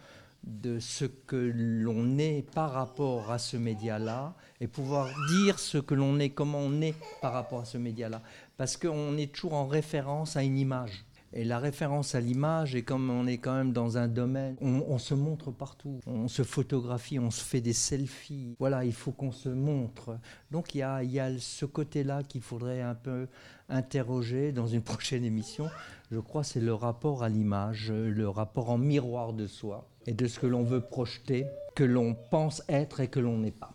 de ce que l'on est par rapport à ce média-là et pouvoir dire ce que l'on est, comment on est par rapport à ce média-là. Parce qu'on est toujours en référence à une image. Et la référence à l'image, et comme on est quand même dans un domaine, on, se montre partout, on se photographie, on se fait des selfies. Voilà, il faut qu'on se montre. Donc il y a, il y a ce côté-là qu'il faudrait un peu interroger dans une prochaine émission. Je crois c'est le rapport à l'image, le rapport en miroir de soi et de ce que l'on veut projeter, que l'on pense être et que l'on n'est pas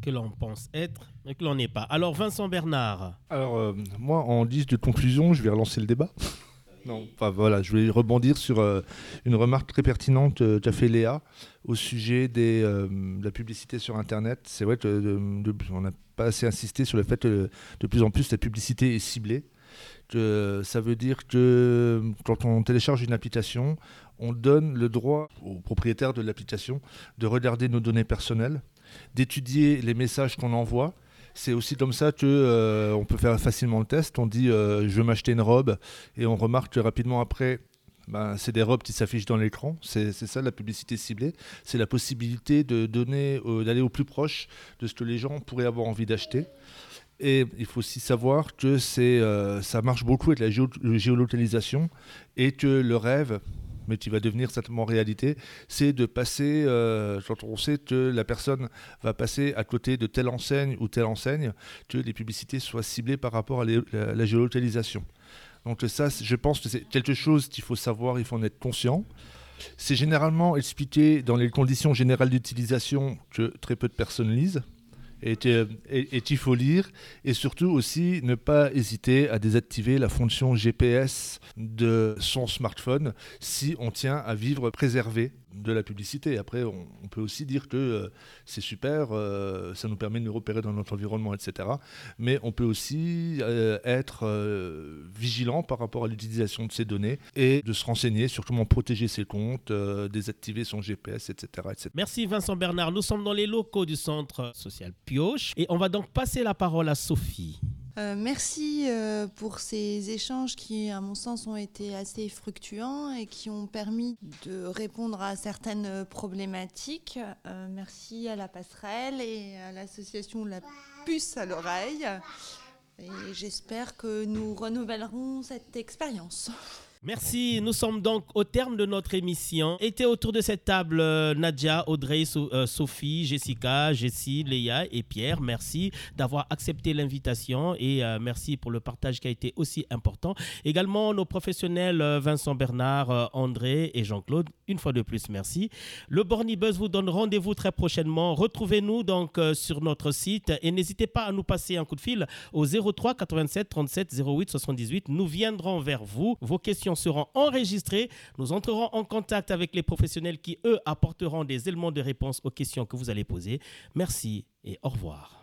que l'on pense être et que l'on n'est pas. Alors Vincent Bernard. Alors euh, moi en guise de conclusion, je vais relancer le débat. Non, enfin voilà, je voulais rebondir sur euh, une remarque très pertinente euh, qu'a fait Léa au sujet des, euh, de la publicité sur Internet. C'est vrai qu'on n'a pas assez insisté sur le fait que de plus en plus la publicité est ciblée. Que, ça veut dire que quand on télécharge une application, on donne le droit au propriétaire de l'application de regarder nos données personnelles, d'étudier les messages qu'on envoie c'est aussi comme ça que euh, on peut faire facilement le test. On dit euh, je veux m'acheter une robe et on remarque rapidement après ben, c'est des robes qui s'affichent dans l'écran. C'est ça la publicité ciblée. C'est la possibilité de donner, euh, d'aller au plus proche de ce que les gens pourraient avoir envie d'acheter. Et il faut aussi savoir que ça marche beaucoup avec la géolocalisation et que le rêve, mais qui va devenir certainement réalité, c'est de passer, euh, quand on sait que la personne va passer à côté de telle enseigne ou telle enseigne, que les publicités soient ciblées par rapport à la, géolocalisation. Donc ça, je pense que c'est quelque chose qu'il faut savoir, il faut en être conscient. C'est généralement expliqué dans les conditions générales d'utilisation que très peu de personnes lisent et, il faut lire et surtout aussi ne pas hésiter à désactiver la fonction GPS de son smartphone si on tient à vivre préservé de la publicité. Après, on, peut aussi dire que euh, c'est super, euh, ça nous permet de nous repérer dans notre environnement, etc. Mais on peut aussi euh, être vigilant par rapport à l'utilisation de ces données et de se renseigner sur comment protéger ses comptes, désactiver son GPS, etc., etc. Merci Vincent Bernard. Nous sommes dans les locaux du Centre social Pioche et on va donc passer la parole à Sophie. Euh, merci euh, pour ces échanges qui, à mon sens, ont été assez fructueux et qui ont permis de répondre à certaines problématiques. Euh, merci à la passerelle et à l'association La Puce à l'oreille. J'espère que nous renouvellerons cette expérience. Merci, nous sommes donc au terme de notre émission. Était autour de cette table euh, Nadia, Audrey, euh, Sophie, Jessica, Jessie, Léa et Pierre. Merci d'avoir accepté l'invitation et euh, merci pour le partage qui a été aussi important. Également nos professionnels Vincent Bernard, André et Jean-Claude. Une fois de plus, merci. Le Bornibus vous donne rendez-vous très prochainement. Retrouvez-nous donc sur notre site et n'hésitez pas à nous passer un coup de fil au 03 87 37 08 78. Nous viendrons vers vous. Vos questions seront enregistrées. Nous entrerons en contact avec les professionnels qui, eux, apporteront des éléments de réponse aux questions que vous allez poser. Merci et au revoir.